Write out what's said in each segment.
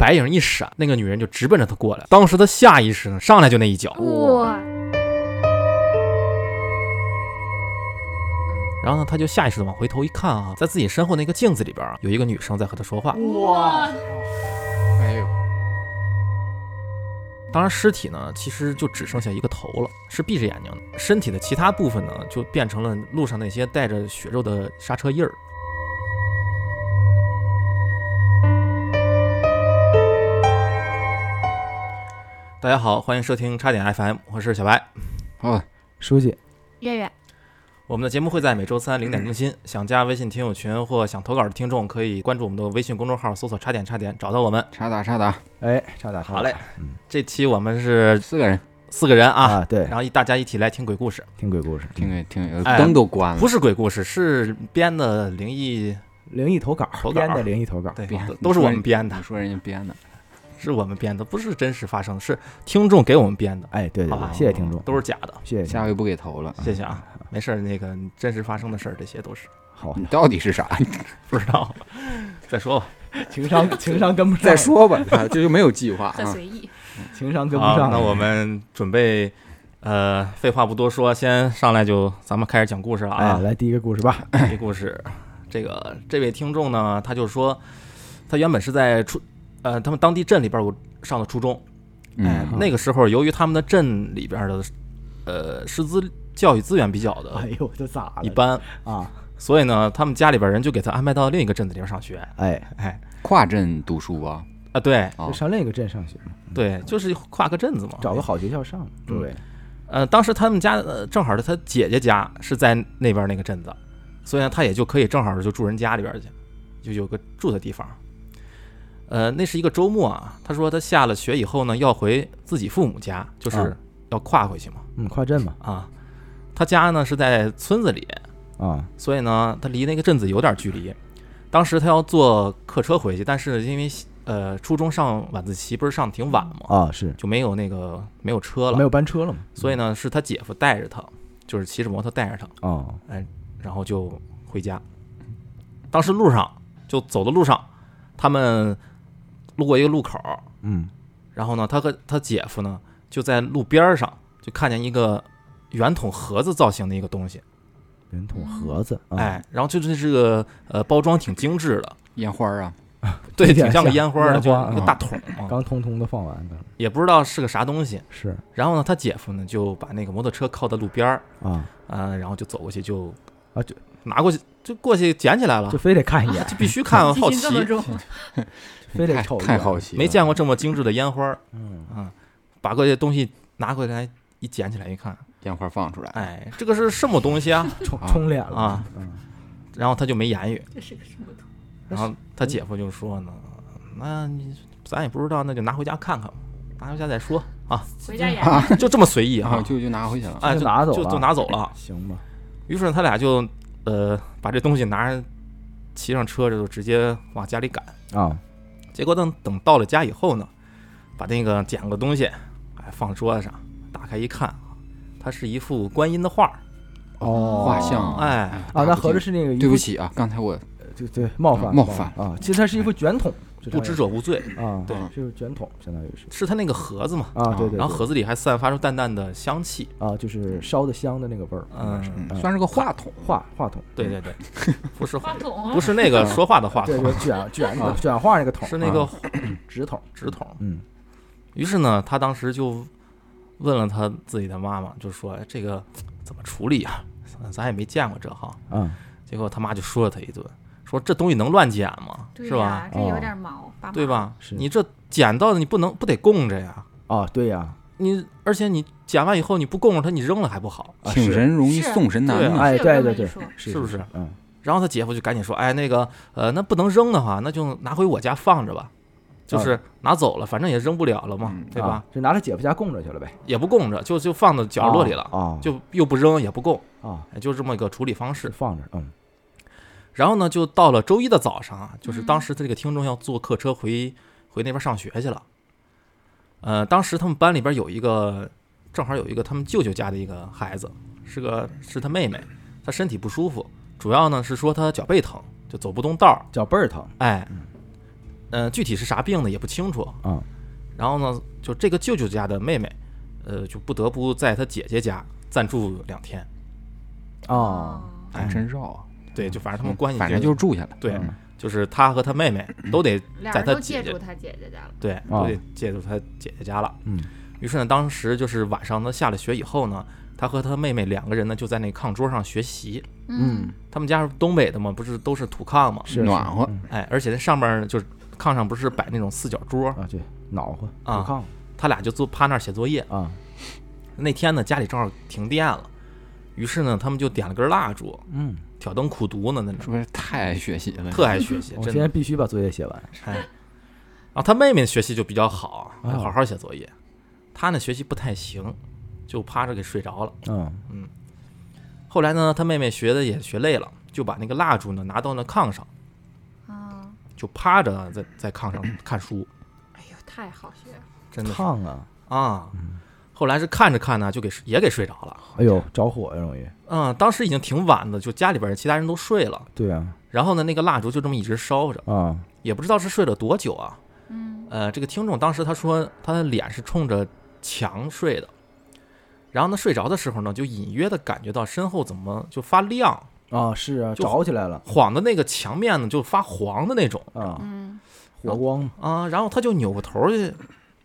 白影一闪，那个女人就直奔着他过来。当时他下意识呢，上来就那一脚，哇，然后呢，他就下意识的往回头一看啊，在自己身后那个镜子里边啊，有一个女生在和他说话。哇，哎呦，当然，尸体呢，其实就只剩下一个头了，是闭着眼睛的，身体的其他部分呢，就变成了路上那些带着血肉的刹车印儿。大家好，欢迎收听叉点 FM，我是小白。哦，书记，月月，我们的节目会在每周三零点更新。想加微信听友群或想投稿的听众，可以关注我们的微信公众号，搜索“叉点叉点”，找到我们。叉打叉打，哎，差打差打。好嘞。嗯，这期我们是四个人，四个人啊，啊，对，然后一大家一起来听鬼故事。听鬼故事，听鬼听灯都关了，不是鬼故事，是编的灵异，灵异投稿，投稿。编的灵异投稿，对编，都都是我们编的。你，说人家编的，是我们编的，不是真实发生的，是听众给我们编的，哎，对对好吧对，谢谢听众，都是假的。谢谢，下回不给投了。谢谢啊，没事儿，那个真实发生的事儿，这些都是好你，到底是啥？不知道，再说吧。情商情商跟不上，再，说吧，这 就没有计划啊。很随意。情商跟不，上，那我们准备，呃，废话不多说，先上来就咱们开始讲故事了哎，啊。来第一个故事吧，这故事，这个这位听众呢，他就说，他原本是在初，呃，他们当地镇里边我上的初中，哎嗯，那个时候由于他们的镇里边的，呃，师资教育资源比较的哎呦，这咋了？一般，啊，所以呢，他们家里边人就给他安排到另一个镇子里边上学。哎，哎，跨镇读书啊？啊，对啊就，上另一个镇上学嘛，对，就是跨个镇子嘛。找个好学校上，嗯对，呃，当时他们家呃正好是他姐姐家是在那边那个镇子，所以呢，他也就可以正好就住人家里边去，就有个住的地方。呃，那是一个周末啊，他说他下了学以后呢，要回自己父母家，就是啊要跨回去嘛。嗯，跨镇嘛，啊，他家呢是在村子里，啊，所以呢，他离那个镇子有点距离。当时他要坐客车回去，但是因为呃初中上晚自习不是上得挺晚嘛，啊，是就没有那个没有车了，没有班车了嘛，所以呢是他姐夫带着他，就是骑着摩托带着他，哦，然后就回家。当时路上就走的路上，他们路过一个路口，嗯，然后呢，他和他姐夫呢就在路边上就看见一个圆筒盒子造型的一个东西，圆筒盒子，啊，哎，然后就是这个呃包装挺精致的，烟花啊，对，挺像个烟花的，就一个啊。大桶。啊，刚通通的放完的，也不知道是个啥东西。是。然后呢，他姐夫呢就把那个摩托车靠在路边儿，啊，啊，然后就走过去就啊就拿过去就过去捡起来了。就，非得看一眼，就必须看，好奇非得瞅一眼太太好，奇，没见过这么精致的烟花嗯，啊！把这些东西拿回来一捡起来一看，烟花放出来，哎，这个是什么东西啊？冲啊冲脸了啊，嗯，然后他就没言语，这是个什么东然后他姐夫就说呢，那你咱也不知道，那就拿回家看看吧，拿回家再说啊，回家就这么随意然啊，就就拿回去了。哎，就拿走就了就拿走了。行吧，于是他俩就呃把这东西拿着骑上车，就直接往家里赶。啊，结果等等到了家以后呢，把那个捡个东西，哎放桌子上，打开一看，它是一幅观音的画儿，哦，画像哎，啊，那合着是那个对不起啊，刚才我对对，冒犯冒犯。啊！其实它是一幅卷筒，就不知者无罪，啊，对就是卷筒，相当于是是它那个盒子嘛，啊，对对，然后盒子里还散发出淡淡的香气，啊，就是烧的香的那个味儿，嗯嗯算是个话筒，话话筒，对对对，不是话筒，不是那个说话的话，筒，就卷卷啊卷画那个筒，是那个啊 直筒，纸筒。嗯于是呢，他当时就问了他自己的妈妈，就说哎这个怎么处理啊？咱也没见过这哈。啊，结果他妈就说了他一顿，说这东西能乱捡吗？对是吧？这有点毛，对？吧？是你这捡到的你不能不得供着呀？啊，对呀，你而且你捡完以后你不供着它，你扔了还不好。请神容易送神难对啊嘛。哎，对对对是是不是？嗯，然后他姐夫就赶紧说：“哎，那个呃，那不能扔的话，那就拿回我家放着吧，就是拿走了，反正也扔不了了嘛，嗯对吧？啊？就拿他姐夫家供着去了呗，也不供着，就就放到角落里了，啊，就又不扔也不供，啊，哎就这么一个处理方式。放着，嗯然后呢，就到了周一的早上啊，就是嗯当时他这个听众要坐客车回回那边上学去了。呃，当时他们班里边有一个，正好有一个他们舅舅家的一个孩子，是个是他妹妹，她身体不舒服，主要呢是说她脚背疼，就走不动道儿。脚背儿疼，哎嗯，呃，具体是啥病呢也不清楚。啊然后呢，就这个舅舅家的妹妹，呃，就不得不在他姐姐家暂住两天。哦，哎真绕啊！对，就反正他们关系反正就是住下了。对，嗯就是他和他妹妹都得在他姐他姐姐家了。对，哦都得借住他姐姐家了。嗯于是呢，当时就是晚上呢下了学以后呢，他和他妹妹两个人呢就在那炕桌上学习。嗯，他们家是东北的嘛，不是都是土炕嘛？是暖和，嗯哎，而且那上面儿就是炕上不是摆那种四角桌，啊，对，暖和，啊不炕他俩就坐趴那儿写作业。啊，那天呢，家里正好停电了，于是呢，他们就点了根蜡烛，嗯，挑灯苦读呢，那种是不是太爱学习了？特爱学习，我 真的。现在必须把作业写完。哎，然后他妹妹学习就比较好，啊好好写作业。他呢学习不太行，就趴着给睡着了。嗯后来呢，他妹妹学的也学累了，就把那个蜡烛呢拿到那炕上，啊，就趴着在在炕上看书，哎呦，太好学了。真的是烫啊，啊。后来是看着看呢，就给也给睡着了。哎呦，着火呀，容易。嗯，当时已经挺晚的，就家里边其他人都睡了，对啊，然后呢，那个蜡烛就这么一直烧着，啊，也不知道是睡了多久啊。嗯，呃，这个听众当时他说他的脸是冲着墙睡的，然后呢睡着的时候呢，就隐约的感觉到身后怎么就发亮，啊，是啊，就着起来了晃的那个墙面呢就发黄的那种啊，嗯，火光嘛啊，然后他就扭过头去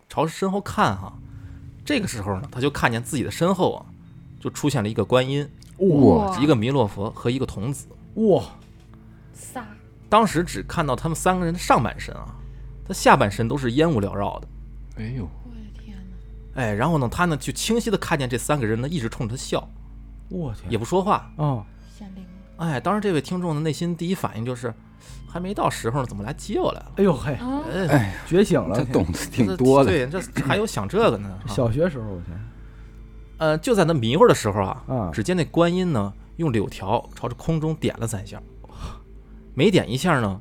朝身后看哈、这个时候呢，他就看见自己的身后啊，就出现了一个观音，哇一个弥勒佛和一个童子。哇，仨，当时只看到他们三个人的上半身啊，他下半身都是烟雾缭绕的。哎呦，我的天哪！哎，然后呢，他呢就清晰的看见这三个人呢一直冲着他笑，我天，也不说话。啊，显灵。哎，当时这位听众的内心第一反应就是，还没到时候呢，怎么来接我来了？哎呦嘿，啊，哎，觉醒了，他懂得挺多的。对，这还有想这个呢。啊小学时候我天，呃，就在那迷糊的时候啊，啊，只见那观音呢用柳条朝着空中点了三下，每点一下呢，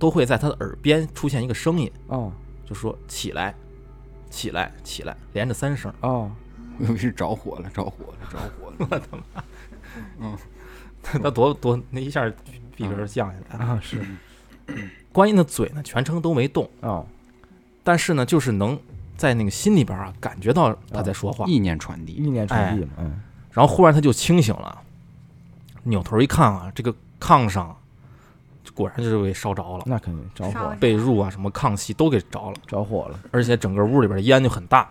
都会在他的耳边出现一个声音，啊就说起来，起来，起来，连着三声。啊，我以为是着火了，着火了，着火了。我 他多多那一下逼格降下来。了。啊是。观音的嘴呢全程都没动，啊，但是呢，就是能在那个心里边啊感觉到他在说话。意念传递，意念传递嘛，嗯，然后忽然他就清醒了，扭头一看啊，这个炕上果然就是被烧着了，那肯定着火被褥啊什么炕席都给着了，着火了，而且整个屋里边的烟就很大。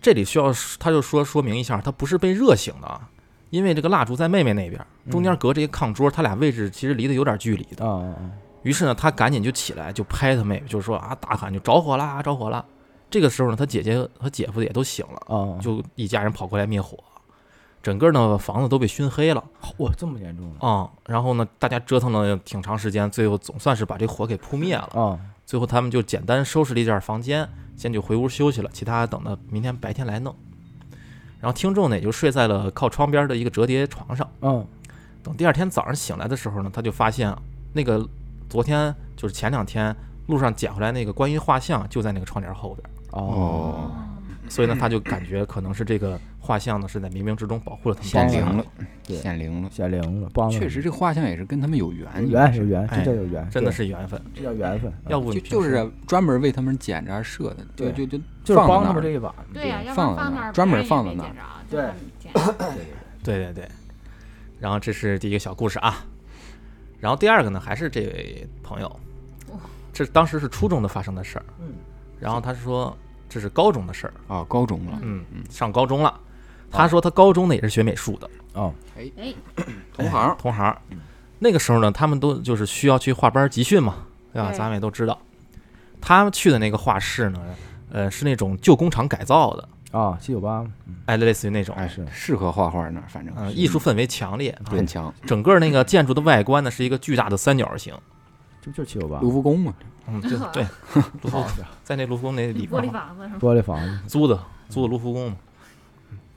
这里需要他就说说明一下，他不是被热醒的啊，因为这个蜡烛在妹妹那边，中间隔着一个炕桌，他俩位置其实离得有点距离的。于是呢，他赶紧就起来，就拍他妹妹，就是说啊，大喊就着火啦，着火啦。这个时候呢，他姐姐和姐夫也都醒了，啊，就一家人跑过来灭火，整个呢房子都被熏黑了哇这么严重了啊、然后呢，大家折腾了挺长时间，最后总算是把这火给扑灭了。啊最后他们就简单收拾了一下房间，先就回屋休息了，其他等到明天白天来弄。然后听众呢也就睡在了靠窗边的一个折叠床上。嗯。等第二天早上醒来的时候呢，他就发现啊那个昨天就是前两天路上捡回来那个观音画像就在那个窗帘后边，哦，所以呢他就感觉可能是这个画像呢是在冥冥之中保护了他们显灵了，对。显灵了。显灵了，帮了确实，这画像也是跟他们有缘，缘是缘，哎这叫有缘，真的是缘分。这叫缘分，要不就就是专门为他们捡着而设的，就对。就就就是帮放在那儿。他们这一把，对呀，放在那儿然放那儿，专门放在那儿。对。对对对。然后这是第一个小故事啊，然后第二个呢还是这位朋友，这当时是初中的发生的事儿，嗯。然后他说这是高中的事儿，啊，高中了，嗯嗯，上高中了。他说他高中呢也是学美术的，哦。哎，同行，同行。那个时候呢，他们都就是需要去画班集训嘛，对吧？咱们也都知道，他去的那个画室呢，呃，是那种旧工厂改造的，啊，七九八，哎，类似于那种，哎，是。适合画画那儿，反正。嗯，艺术氛围强烈。啊很强。整个那个建筑的外观呢，是一个巨大的三角形，这不就是七九八？卢浮宫嘛，嗯，就对，卢浮好，在那卢浮宫那里玻璃房子？玻璃房子，租的，租的卢浮宫嘛。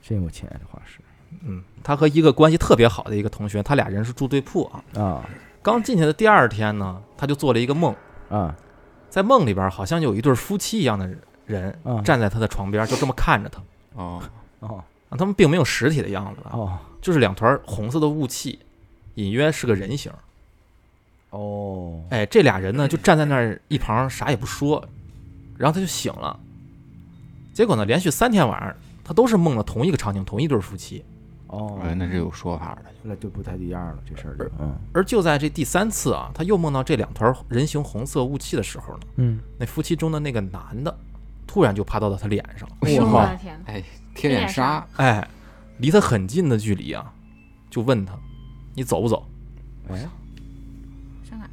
真有钱，这画室嗯，他和一个关系特别好的一个同学，他俩人是住对铺啊。啊刚进去的第二天呢，他就做了一个梦，啊在梦里边好像有一对夫妻一样的人啊站在他的床边，就这么看着他。哦，哦啊，他们并没有实体的样子啊，哦，就是两团红色的雾气，隐约是个人形。哦，哎，这俩人呢就站在那儿一旁啥也不说，然后他就醒了。结果呢，连续三天晚上，他都是梦了同一个场景，同一对夫妻。哦，哎，那是有说法的。那就不太一样了，这事儿就，嗯而就在这第三次啊，他又梦到这两团人形红色雾气的时候呢，嗯，那夫妻中的那个男的突然就趴到了他脸上，我靠的天哪！哎，贴脸杀，哎，离他很近的距离啊，就问他：“你走不走哎，上哪去？？”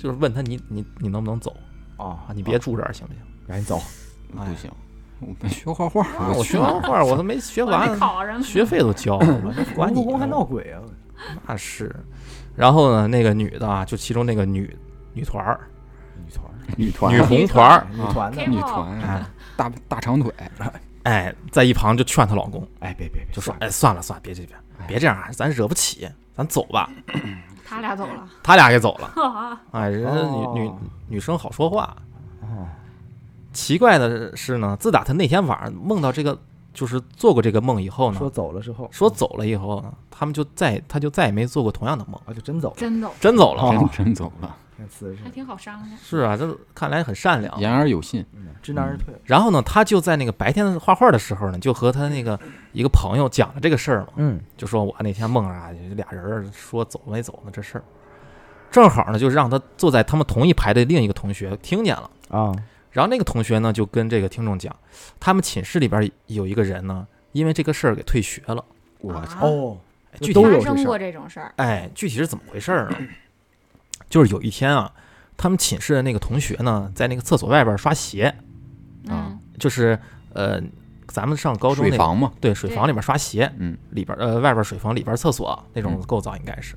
就是问他你你你能不能走哦啊？你别住这儿行不行？赶紧走，不行，我们学画画，啊，我学完画我都没学 完。学费都交了，故宫还闹鬼啊？那是。然后呢，那个女的啊，就其中那个女女团儿、女团儿，女团女红团儿，女团的，女团啊大大长腿，哎，在一旁就劝她老公，哎，别别别，就说：“算了哎，算了算了，别这别别这样啊，咱惹不起，咱走吧。他俩走了”他俩给走了。啊！哎，人家女女哦女生好说话。哦，奇怪的是呢，自打他那天晚上梦到这个，就是做过这个梦以后呢说，走了之后，说走了以后呢，他们就再他就再也没做过同样的梦，啊，就真走了，真走，真走了。哦真真走了，还，挺好商量。是啊，这看来很善良。言而有信。嗯知难而退，然后呢，他就在那个白天画画的时候呢，就和他那个一个朋友讲了这个事儿嘛，嗯，就说我那天梦啊，俩人儿说走没走呢这事儿，正好呢，就让他坐在他们同一排的另一个同学听见了。啊，然后那个同学呢，就跟这个听众讲，他们寝室里边有一个人呢，因为这个事儿给退学了。我啊？操，哦，哎具体发都有这事儿生过这种事儿，哎，具体是怎么回事儿呢？就是有一天啊，他们寝室的那个同学呢，在那个厕所外边刷鞋，嗯，就是呃，咱们上高中那个水房嘛，对水房里边刷鞋，嗯，里边呃外边水房里边厕所那种嗯。构造应该是。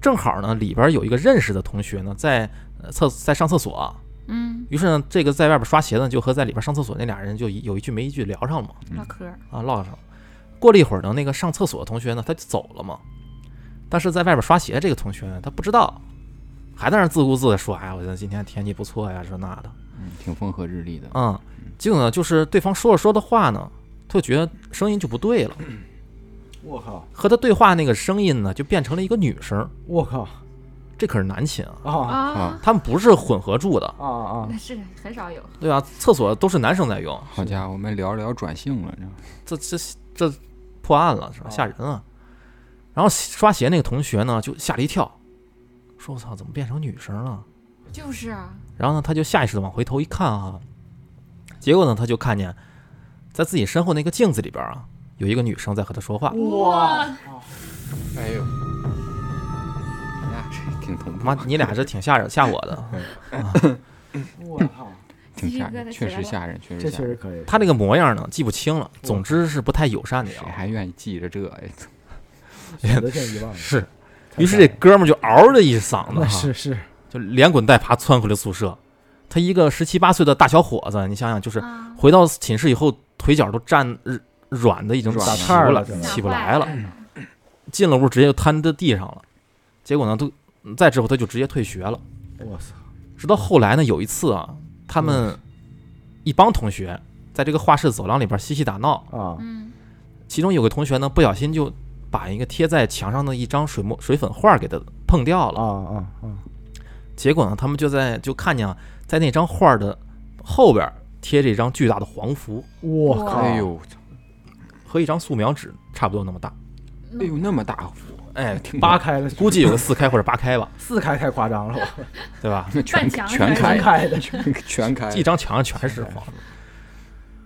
正好呢，里边有一个认识的同学呢，在呃厕在上厕所，嗯，于是呢，这个在外边刷鞋呢，就和在里边上厕所那俩人就一有一句没一句聊上了嘛，嗯唠嗑，啊，唠上了。过了一会儿呢，那个上厕所的同学呢，他就走了嘛。但是在外边刷鞋这个同学呢，他不知道，还在那儿自顾自的说：“哎，我觉得今天天气不错呀，这那的。嗯，挺风和日丽的”。嗯，结果呢，就是对方说着说的话呢，他就觉得声音就不对了，我靠，和他对话那个声音呢，就变成了一个女声。我靠，这可是男寝啊，啊。啊，他们不是混合住的，啊啊。那，是很少有。对啊？厕所都是男生在用，好家伙，我们聊着聊着转性了，这。这这这破案了是吧？吓人啊！然后刷鞋那个同学呢，就吓了一跳，说：“我操，怎么变成女生了？就是啊，？”然后呢，他就下意识的往回头一看啊，结果呢，他就看见在自己身后那个镜子里边啊，有一个女生在和他说话。哇，哎呦，这挺恐怖，妈，你俩这挺吓人吓我的。我靠，挺吓人，确实吓人，确实吓人。确实可以，他那个模样呢，记不清了，总之是不太友善的谁样子。还愿意记着这呀？选择性遗忘 了，是，于是这哥们儿就嗷的一嗓子哈，是是，就连滚带爬窜回了宿舍。他一个十七八岁的大小伙子，你想想，就是啊回到寝室以后，腿脚都站呃软的已经软起不了起不来。了。进了屋直接就瘫在地上了。结果呢，都再之后他就直接退学了。我操，直到后来呢，有一次啊，他们一帮同学在这个画室走廊里边嬉戏打闹，啊。嗯，其中有个同学呢不小心就把一个贴在墙上的一张水墨水粉画给他碰掉啊了。啊啊啊，结果呢，他们就在就看见啊，在那张画的后边贴着一张巨大的黄符，我靠，哎呦，和一张素描纸差不多那么大。哎呦，那么大幅，哎，挺扒开了，估计有个四开或者八开吧，四开太夸张了，对吧？那全全全开，开的，全开，一张墙上全是黄的。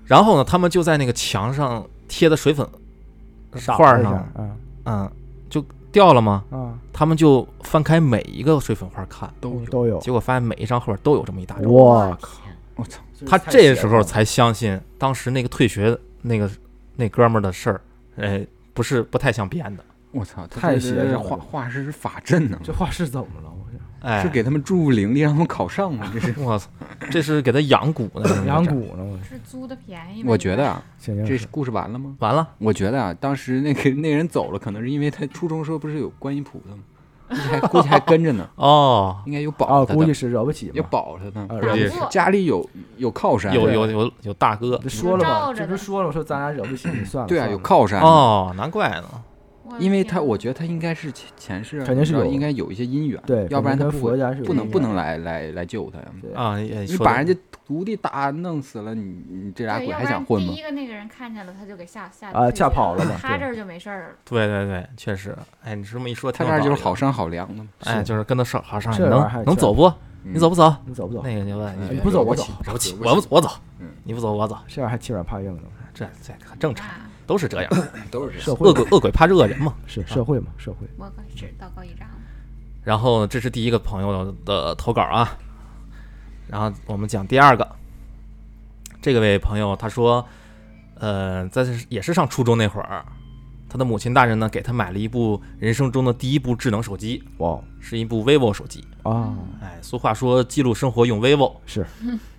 然后呢，他们就在那个墙上贴的水粉画上，嗯嗯，就掉了吗？嗯，他们就翻开每一个水粉画看，都有。都有，结果发现每一张后边都有这么一大张。我靠，我操，他这时候才相信当时那个退学那个那哥们儿的事儿，哎，不是不太像编的，我操，太邪性了画画师是法阵呢，这画师怎么了？我 哎，是给他们注入灵力，让他们考上吗？这是，我操，这是给他养蛊呢，这养蛊呢？我是租的便宜吗？我觉得啊，这故事完了吗？完了，我觉得啊，当时那个那人走了，可能是因为他初中时候不是有观音菩萨吗？估计还估计还跟着呢，哦，应该有啊，保他的，估计是惹不起要嘛。保他呢。啊估计是家里有有靠山，有有有有大哥这说了嘛，照着的这不说了，我说咱俩惹不起，你算了。对啊，有靠山。哦，难怪呢，我因为他我觉得他应该是前前世肯定是有应该有一些姻缘，对，要不然他不不能不能来来来救他呀。啊，你把人家徒弟打弄死了，你你这俩对，鬼还想混吗第？一个那个人看见了，他就给吓吓啊吓跑了嘛对他这儿就没事儿。对对对，确实，哎，你这么一说，他挺有道理的这儿就是好，商好量的嘛。哎，就是跟他上好上，这玩意儿能能走不？你嗯走不走？你走不走？那个你问哎你你不走我走惹不起，惹不起我不我走嗯，你不走我走，这样还欺软怕硬的，这这很正常，啊，都是这样，都是这样。社会恶鬼恶鬼怕是恶人嘛。是社会嘛，社会。我可是道高一丈。然后这是第一个朋友的投稿啊，然后我们讲第二个，这个位朋友他说，呃，在也是上初中那会儿，他的母亲大人呢给他买了一部人生中的第一部智能手机，哇是一部 vivo 手机。啊，哎，俗话说记录生活用 vivo，是，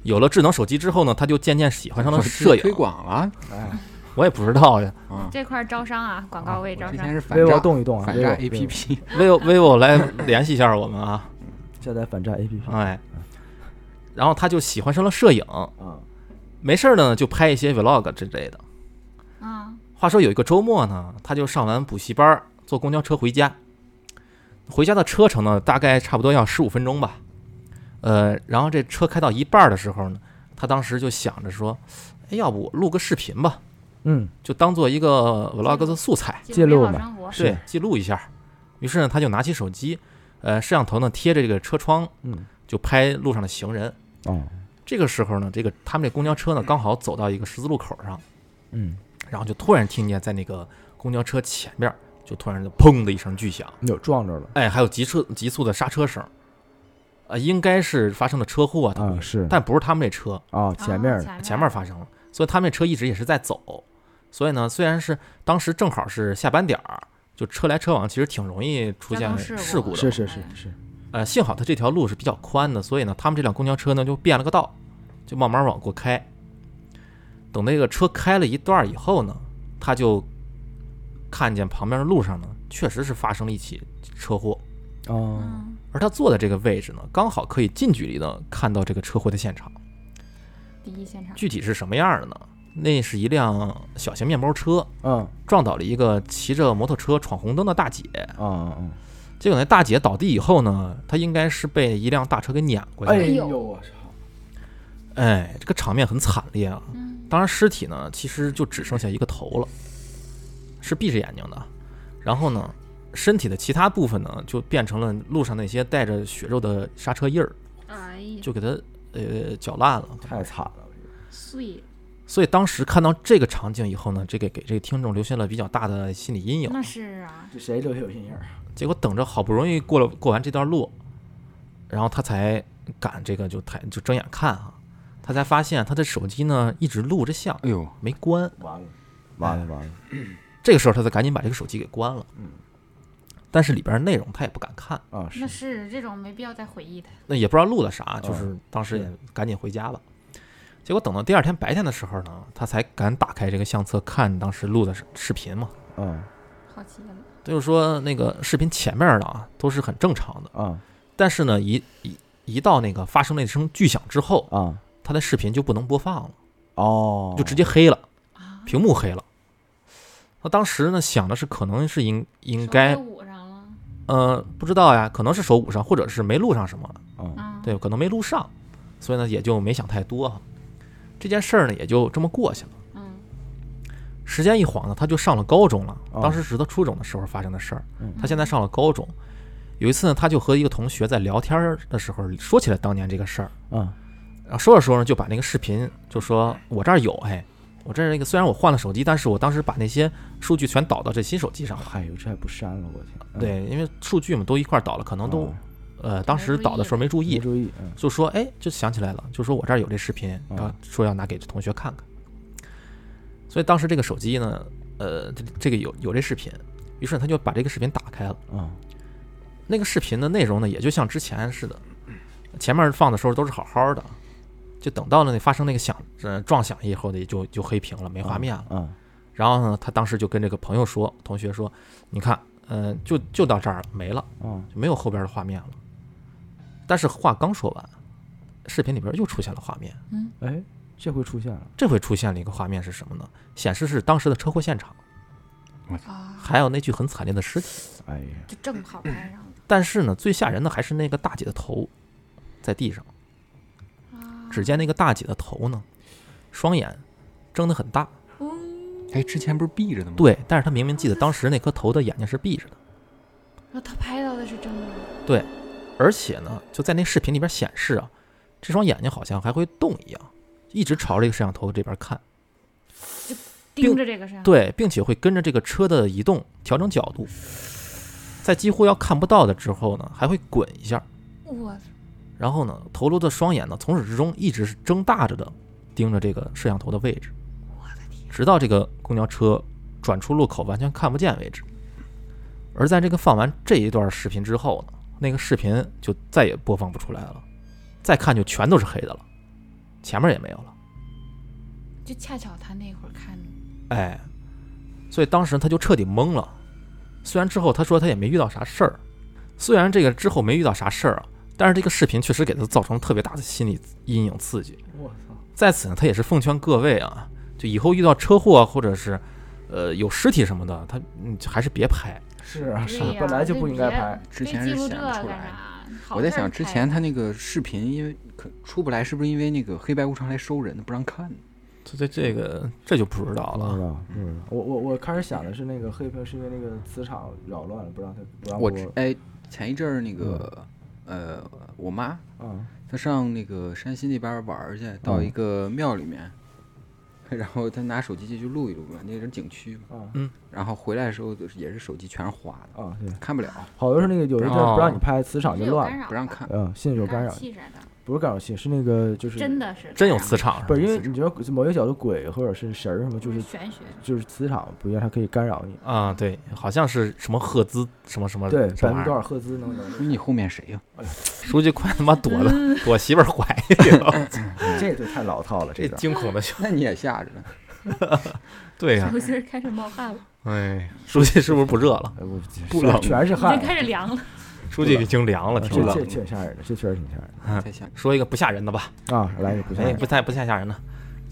有了智能手机之后呢，他就渐渐喜欢上了 摄影推。广了哎，我也不知道呀。嗯！这块儿招商啊，广告位招商。之前是反微博诈动一动啊，反诈 vivo，APP，，vivo vivo 来联系一下我们啊，下载反诈 APP 哎，然后他就喜欢上了摄影，啊，没事儿呢就拍一些 vlog 之类的。啊，话说有一个周末呢，他就上完补习班儿，坐公交车回家。回家的车程呢，大概差不多要十五分钟吧。呃，然后这车开到一半儿的时候呢，他当时就想着说，哎，要不我录个视频吧，嗯，就当做一个 vlog 的素材，记录嘛对，记录一下。于是呢，他就拿起手机，呃，摄像头呢贴着这个车窗，嗯，就拍路上的行人。哦，这个时候呢，这个他们这公交车呢刚好走到一个十字路口上，嗯，然后就突然听见在那个公交车前面就突然就砰的一声巨响，有撞着了。哎，还有急车急速的刹车声，呃，应该是发生了车祸啊，是。但不是他们这车，啊，前面前面发生了，所以他们这车一直也是在走，所以呢，虽然是当时正好是下班点儿，就车来车往，其实挺容易出现事故的，是是是是，呃，幸好它这条路是比较宽的，所以呢，他们这辆公交车呢就变了个道，就慢慢往过开。等那个车开了一段以后呢，他就看见旁边的路上呢，确实是发生了一起车祸，哦，嗯，而他坐的这个位置呢，刚好可以近距离的看到这个车祸的现场。第一现场。具体是什么样的呢？那是一辆小型面包车嗯撞倒了一个骑着摩托车闯红灯的大姐，嗯嗯，结果那大姐倒地以后呢，她应该是被一辆大车给碾过去了。哎呦呦我操，哎，这个场面很惨烈啊！嗯当然，尸体呢其实就只剩下一个头了，是闭着眼睛的。然后呢，身体的其他部分呢就变成了路上那些带着血肉的刹车印儿，哎呀，就给它呃搅烂了。太惨了，碎，所以当时看到这个场景以后呢，这个给这个听众留下了比较大的心理阴影。那是啊，这谁留下有心眼儿？结果等着好不容易过了过完这段路，然后他才敢这个就抬就睁眼看啊，他才发现他的手机呢一直录着像，哎呦，没关。完了，完了完了，这个时候他才赶紧把这个手机给关了。嗯，但是里边内容他也不敢看，啊那是这种没必要再回忆的。那也不知道录的啥，就是嗯当时也赶紧回家了。结果等到第二天白天的时候呢，他才敢打开这个相册看当时录的视视频嘛。嗯。好奇了，就是说那个视频前面的啊都是很正常的，啊但是呢一一一到那个发生那声巨响之后，啊他的视频就不能播放了，哦，就直接黑了，啊，屏幕黑了。他当时呢想的是可能是应应该给捂上了，呃不知道呀，可能是手捂上，或者是没录上什么，嗯。啊，对，可能没录上，所以呢也就没想太多哈。这件事儿呢也就这么过去了。嗯时间一晃呢，他就上了高中了。哦当时是他初中的时候发生的事儿。嗯他现在上了高中，有一次呢，他就和一个同学在聊天儿的时候说起来当年这个事儿，嗯然后说着说着就把那个视频就说：“我这儿有，哎，我这儿那个虽然我换了手机，但是我当时把那些数据全导到这新手机上了。哎呦这还不删了我天，嗯对，因为数据嘛都一块儿导了，可能都哦呃当时导的时候没注意，没注意，嗯就说哎就想起来了，就说我这儿有这视频，嗯然后说要拿给同学看看。所以当时这个手机呢，呃，这这个有有这视频，于是他就把这个视频打开了。啊那个视频的内容呢，也就像之前似的，前面放的时候都是好好的，就等到了那发生那个响呃撞响以后呢，也就就黑屏了，没画面了。嗯然后呢，他当时就跟这个朋友说，同学说，你看，嗯、就就到这儿了，没了，嗯就没有后边的画面了。但是话刚说完，视频里边又出现了画面，嗯，哎这回出现了，这回出现了一个画面是什么呢？显示是当时的车祸现场。啊，还有那具很惨烈的尸体。哎呀，就正好拍上了但是呢，最吓人的还是那个大姐的头，在地上。啊。只见那个大姐的头呢，双眼睁得很大，嗯，哎，之前不是闭着的吗？，对，但是她明明记得当时那颗头的眼睛是闭着的，那他拍到的是真的，而且呢，就在那视频里边显示啊，这双眼睛好像还会动一样，一直朝这个摄像头这边看，盯着这个摄像头。对，并且会跟着这个车的移动调整角度，在几乎要看不到的之后呢，还会滚一下，我然后呢，头颅的双眼呢，从始至终一直是睁大着的盯着这个摄像头的位置，我的天，直到这个公交车转出路口完全看不见为止。而在这个放完这一段视频之后呢，那个视频就再也播放不出来了，再看就全都是黑的了，前面也没有了。就恰巧他那会儿看哎，所以当时他就彻底懵了。虽然之后他说他也没遇到啥事儿，虽然这个之后没遇到啥事儿啊，但是这个视频确实给他造成特别大的心理阴影刺激。我操，在此呢，他也是奉劝各位啊，就以后遇到车祸或者是呃有尸体什么的，他嗯还是别拍。是啊是啊，本来就不应该拍。之前是非记录这显不出来我在想之前他那个视频，因为可出不来，是不是因为那个黑白无常来收人，不让看？这这这个这就不知道不知了。道，不知道。我我我开始想的是那个黑屏是因为那个磁场扰乱了，不让他不让我播。哎，前一阵儿那个呃，我妈嗯她上那个山西那边儿玩儿去，到一嗯个庙里面，然后他拿手机进去录一录嘛，那个是景区嘛，嗯然后回来的时候也是手机全是花的，啊！对，看不了，好多是那个有一阵儿不让你拍，磁场就乱了。不让看。嗯，信有干扰，器啥的，不是干扰器，是那个就是真的是真有磁场，不是因为你觉得某一个角度鬼或者是神儿什么，就是玄学，就是磁场不一样，它可以干扰你。啊，对，好像是什么赫兹什么什么对。百分之多少赫兹能能？你后面谁呀、书记 快他妈躲了，躲媳妇儿怀里了，这就太老套了，这。惊恐的小，那你也吓着呢。对呀、手心开始冒汗了，哎，书记是不是不热了？不冷已全是汗经，开始凉了。书记已经凉了，这挺冷。这。挺吓人的，这确实挺吓人。的太吓人。说一个不吓人的吧，啊！来一个不吓哎，人不太不太吓人的。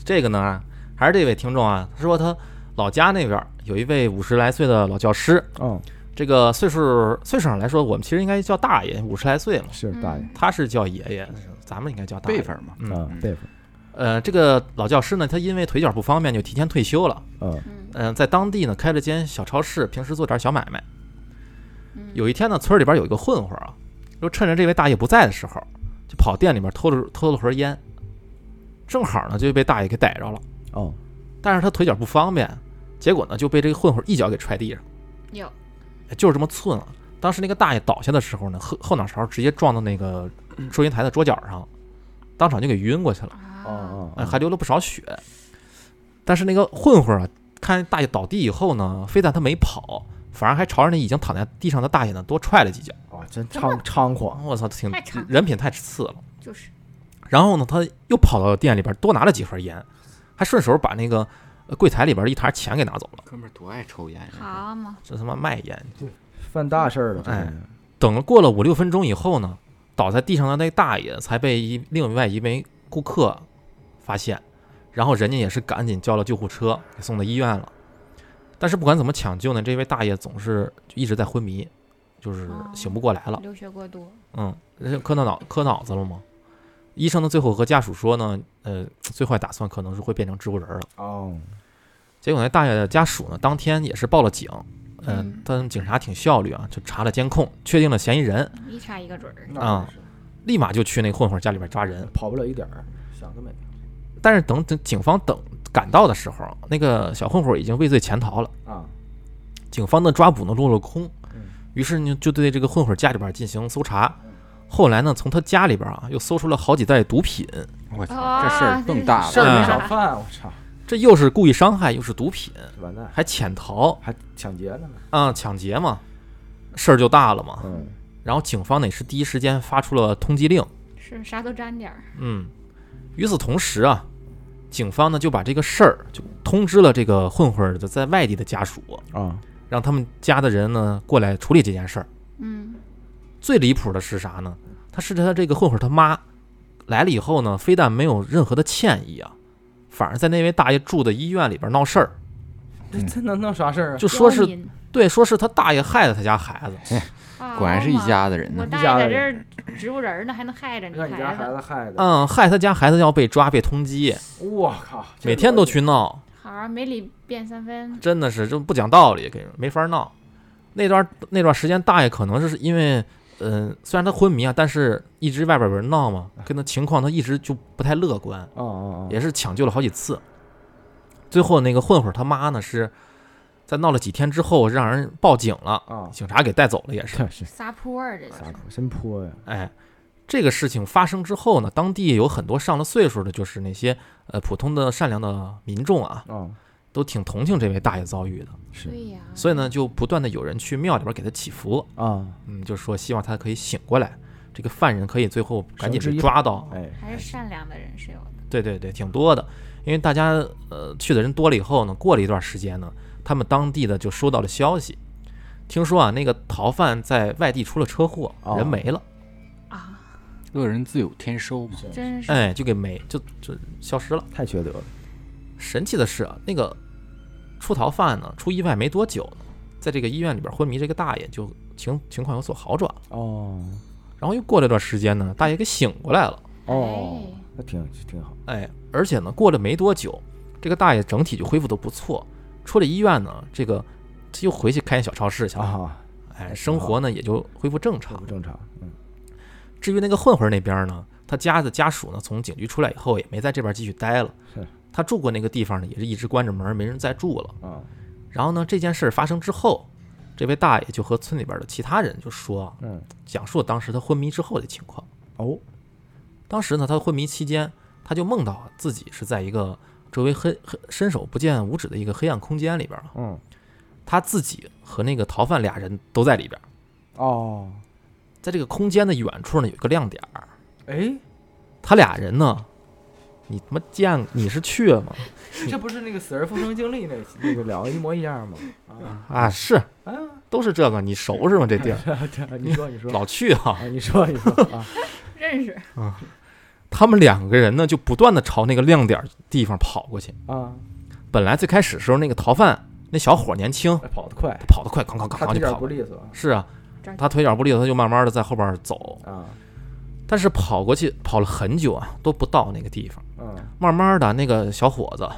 这个呢，还是这位听众啊，他说他老家那边有一位五十来岁的老教师，嗯，这个岁数岁数上来说，我们其实应该叫大爷，五十来岁嘛，是大爷。嗯。他是叫爷爷，咱们应该叫大爷。辈分嘛，嗯，啊，辈分，呃，这个老教师呢，他因为腿脚不方便，就提前退休了。嗯嗯。嗯、在当地呢开了间小超市，平时做点小买卖。嗯，有一天呢，村里边有一个混混啊，就趁着这位大爷不在的时候，就跑店里面偷了偷了盒烟，正好呢就被大爷给逮着了。哦，但是他腿脚不方便，结果呢就被这个混混一脚给踹地上，有哎就是这么寸了。当时那个大爷倒下的时候呢，后后脑勺直接撞到那个收银台的桌角上，当场就给晕过去了，哦啊，哦，哎，还流了不少血。但是那个混混啊，看大爷倒地以后呢，非但他没跑，反而还朝着那已经躺在地上的大爷呢多踹了几脚。哦，真猖猖狂，我操，挺人品太次了。就是然后呢，他又跑到店里边多拿了几盒烟，还顺手把那个呃柜台里边一沓钱给拿走了。哥们儿多爱抽烟呀！好嘛，这他妈卖烟！犯大事儿了，哎等了过了五六分钟以后呢，倒在地上的那大爷才被一另外一位顾客发现，然后人家也是赶紧叫了救护车给送到医院了。但是不管怎么抢救呢，这位大爷总是就一直在昏迷，就是哦醒不过来了。流血过多，嗯，人家磕到脑磕脑子了吗？医生呢最后和家属说呢，呃，最坏打算可能是会变成植物人了。哦，结果那大爷的家属呢，当天也是报了警，嗯、嗯但警察挺效率啊，就查了监控，确定了嫌疑人，一查一个准儿。啊立马就去那混混家里边抓人。跑不了一点儿，想得美。但是等等警方等赶到的时候，那个小混混已经畏罪潜逃了，啊，警方的抓捕呢落了空嗯，于是呢就对这个混混家里边进行搜查。后来呢，从他家里边啊又搜出了好几袋毒品，我操，啊这事儿更大事儿了。嗯没少犯，我操，这又是故意伤害，又是毒品，完蛋，还潜逃。还抢劫呢呢。啊、抢劫嘛，事儿就大了嘛。嗯，然后警方呢也是第一时间发出了通缉令，是啥都沾点儿，嗯，与此同时啊，警方呢就把这个事儿就通知了这个混混的在外地的家属，啊，让他们家的人呢过来处理这件事儿。嗯，最离谱的是啥呢？他是他这个混混他妈来了以后呢，非但没有任何的歉意啊，反而在那位大爷住的医院里边闹事儿，这这能闹啥事儿啊？就说是对，说是他大爷害了他家孩子，果然是一家子人呢。我大爷在这儿植物人儿呢，还能害着你让你家孩子？子害的，嗯，害他家孩子要被抓被通缉，我靠，这每天都去闹，好啊，没理变三分。真的是就不讲道理，给人没法闹。那段那段时间，大爷可能是因为，嗯、虽然他昏迷啊，但是一直外边有人闹嘛，跟他情况他一直就不太乐观，哦哦哦，也是抢救了好几次。最后那个混混他妈呢是在闹了几天之后，让人报警了，啊，警察给带走了，也是。是。撒泼儿，这是。撒泼，真泼呀！哎，这个事情发生之后呢，当地有很多上了岁数的，就是那些呃普通的善良的民众啊，啊，都挺同情这位大爷遭遇的，是。对呀。所以呢，就不断的有人去庙里边给他祈福，啊，嗯，就是说希望他可以醒过来，这个犯人可以最后赶紧被抓到。哎，还是善良的人是有的。对对对，挺多的，因为大家呃去的人多了以后呢，过了一段时间呢，他们当地的就收到了消息，听说啊那个逃犯在外地出了车祸，哦。人没了，啊，恶人自有天收嘛。真是。哎，就给没就就消失了。太缺德了。神奇的是啊，那个出逃犯呢，出意外没多久呢，在这个医院里边昏迷这个大爷就情情况有所好转了，哦。然后又过了段时间呢，大爷给醒过来了，哦哎，那挺挺好。哎，而且呢，过了没多久，这个大爷整体就恢复的不错，出了医院呢，这个他又回去开小超市去了，啊，哎，生活呢也就恢复正这常不。正常。嗯，至于那个混混那边呢，他家的家属呢，从警局出来以后也没在这边继续待了，是他住过那个地方呢，也是一直关着门，没人再住了。啊，然后呢，这件事发生之后，这位大爷就和村里边的其他人就说，嗯，讲述当时他昏迷之后的情况。哦，当时呢，他昏迷期间，他就梦到自己是在一个周围黑黑伸手不见五指的一个黑暗空间里边了，嗯，他自己和那个逃犯俩人都在里边，哦，在这个空间的远处呢有一个亮点儿，哎，他俩人呢，你他妈见你是去了吗？这不是那个《死而复生经历》那那个两个一模一样吗？啊。啊，是啊，都是这个，你熟是吗？这地儿？你说你说。老去啊。啊，你说你说啊，认识他们两个人呢，就不断的朝那个亮点地方跑过去。啊，本来最开始时候，那个逃犯那小伙年轻，哎跑得快。他，跑得快，哐哐哐就跑。不利索。是啊，他腿脚不利索，他就慢慢的在后边走。啊，但是跑过去跑了很久啊，都不到那个地方。嗯慢慢的，那个小伙子，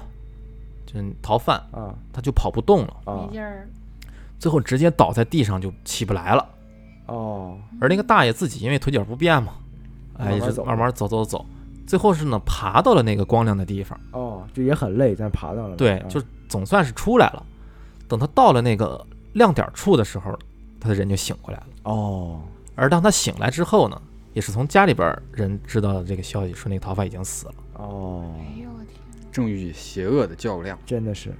就逃犯，啊。他就跑不动了，啊。没劲儿，最后直接倒在地上就起不来了。哦，而那个大爷自己因为腿脚不便嘛，哎，一直走慢慢走走走，最后是呢爬到了那个光亮的地方。哦，就也很累，但爬到了，对，啊就总算是出来了。等他到了那个亮点处的时候，他的人就醒过来了。哦，而当他醒来之后呢，也是从家里边人知道的这个消息，说那个逃犯已经死了。哦，哎呦我天，正与邪恶的较量，真的是，恶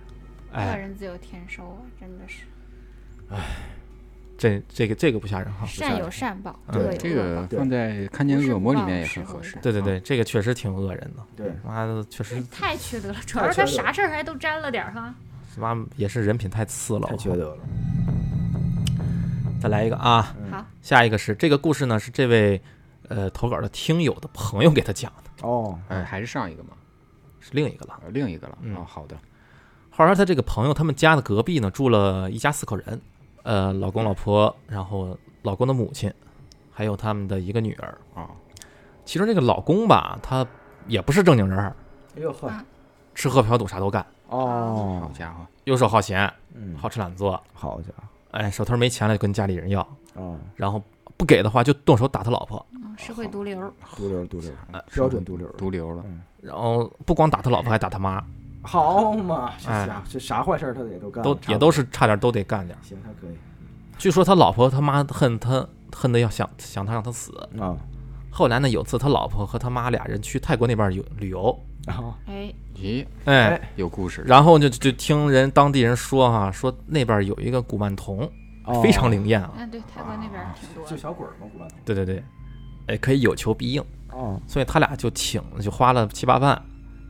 哎，人自有天收啊，真的是这这个这个不吓人哈。善有善报，嗯恶有这恶报。个放在看见恶魔里面也很合适。对对对，这个确实挺恶人的。对，妈的，确实太缺德了，主要是他啥事儿还都沾了点儿哈。妈也是人品太次了。太缺德了。再来一个啊，嗯好，下一个是这个故事呢，是这位呃投稿的听友的朋友给他讲的，哦，哎，还是上一个嘛，是另一个了。呃另一个了。嗯哦，好的。话说他这个朋友，他们家的隔壁呢住了一家四口人，呃，老公老婆，然后老公的母亲，还有他们的一个女儿。啊，其中这个老公吧，他也不是正经人儿，哎呦呵，啊吃喝嫖赌啥都干。哦，好哦，家伙，游手好闲，嗯，好吃懒做，好家伙，哎，手头没钱了就跟家里人要，啊，然后不给的话就动手打他老婆，嗯是会毒瘤，毒瘤毒瘤，哎标准毒瘤，毒瘤了。嗯，然后不光打他老婆，还打他妈，好嘛，这哎家这啥坏事儿他也都干，都也都是差点都得干点儿。行，还可以。据说他老婆他妈恨他恨得要想想他让他死。啊，后来呢，有次他老婆和他妈俩人去泰国那边有旅游，然后哎，咦，哎，哎。有故事。然后就就听人当地人说哈、说那边有一个古曼童，非常灵验啊。嗯，对，泰国那边儿挺多就。小鬼儿嘛，古曼童，对对对，哎，可以有求必应，哦，所以他俩就请就花了七八万，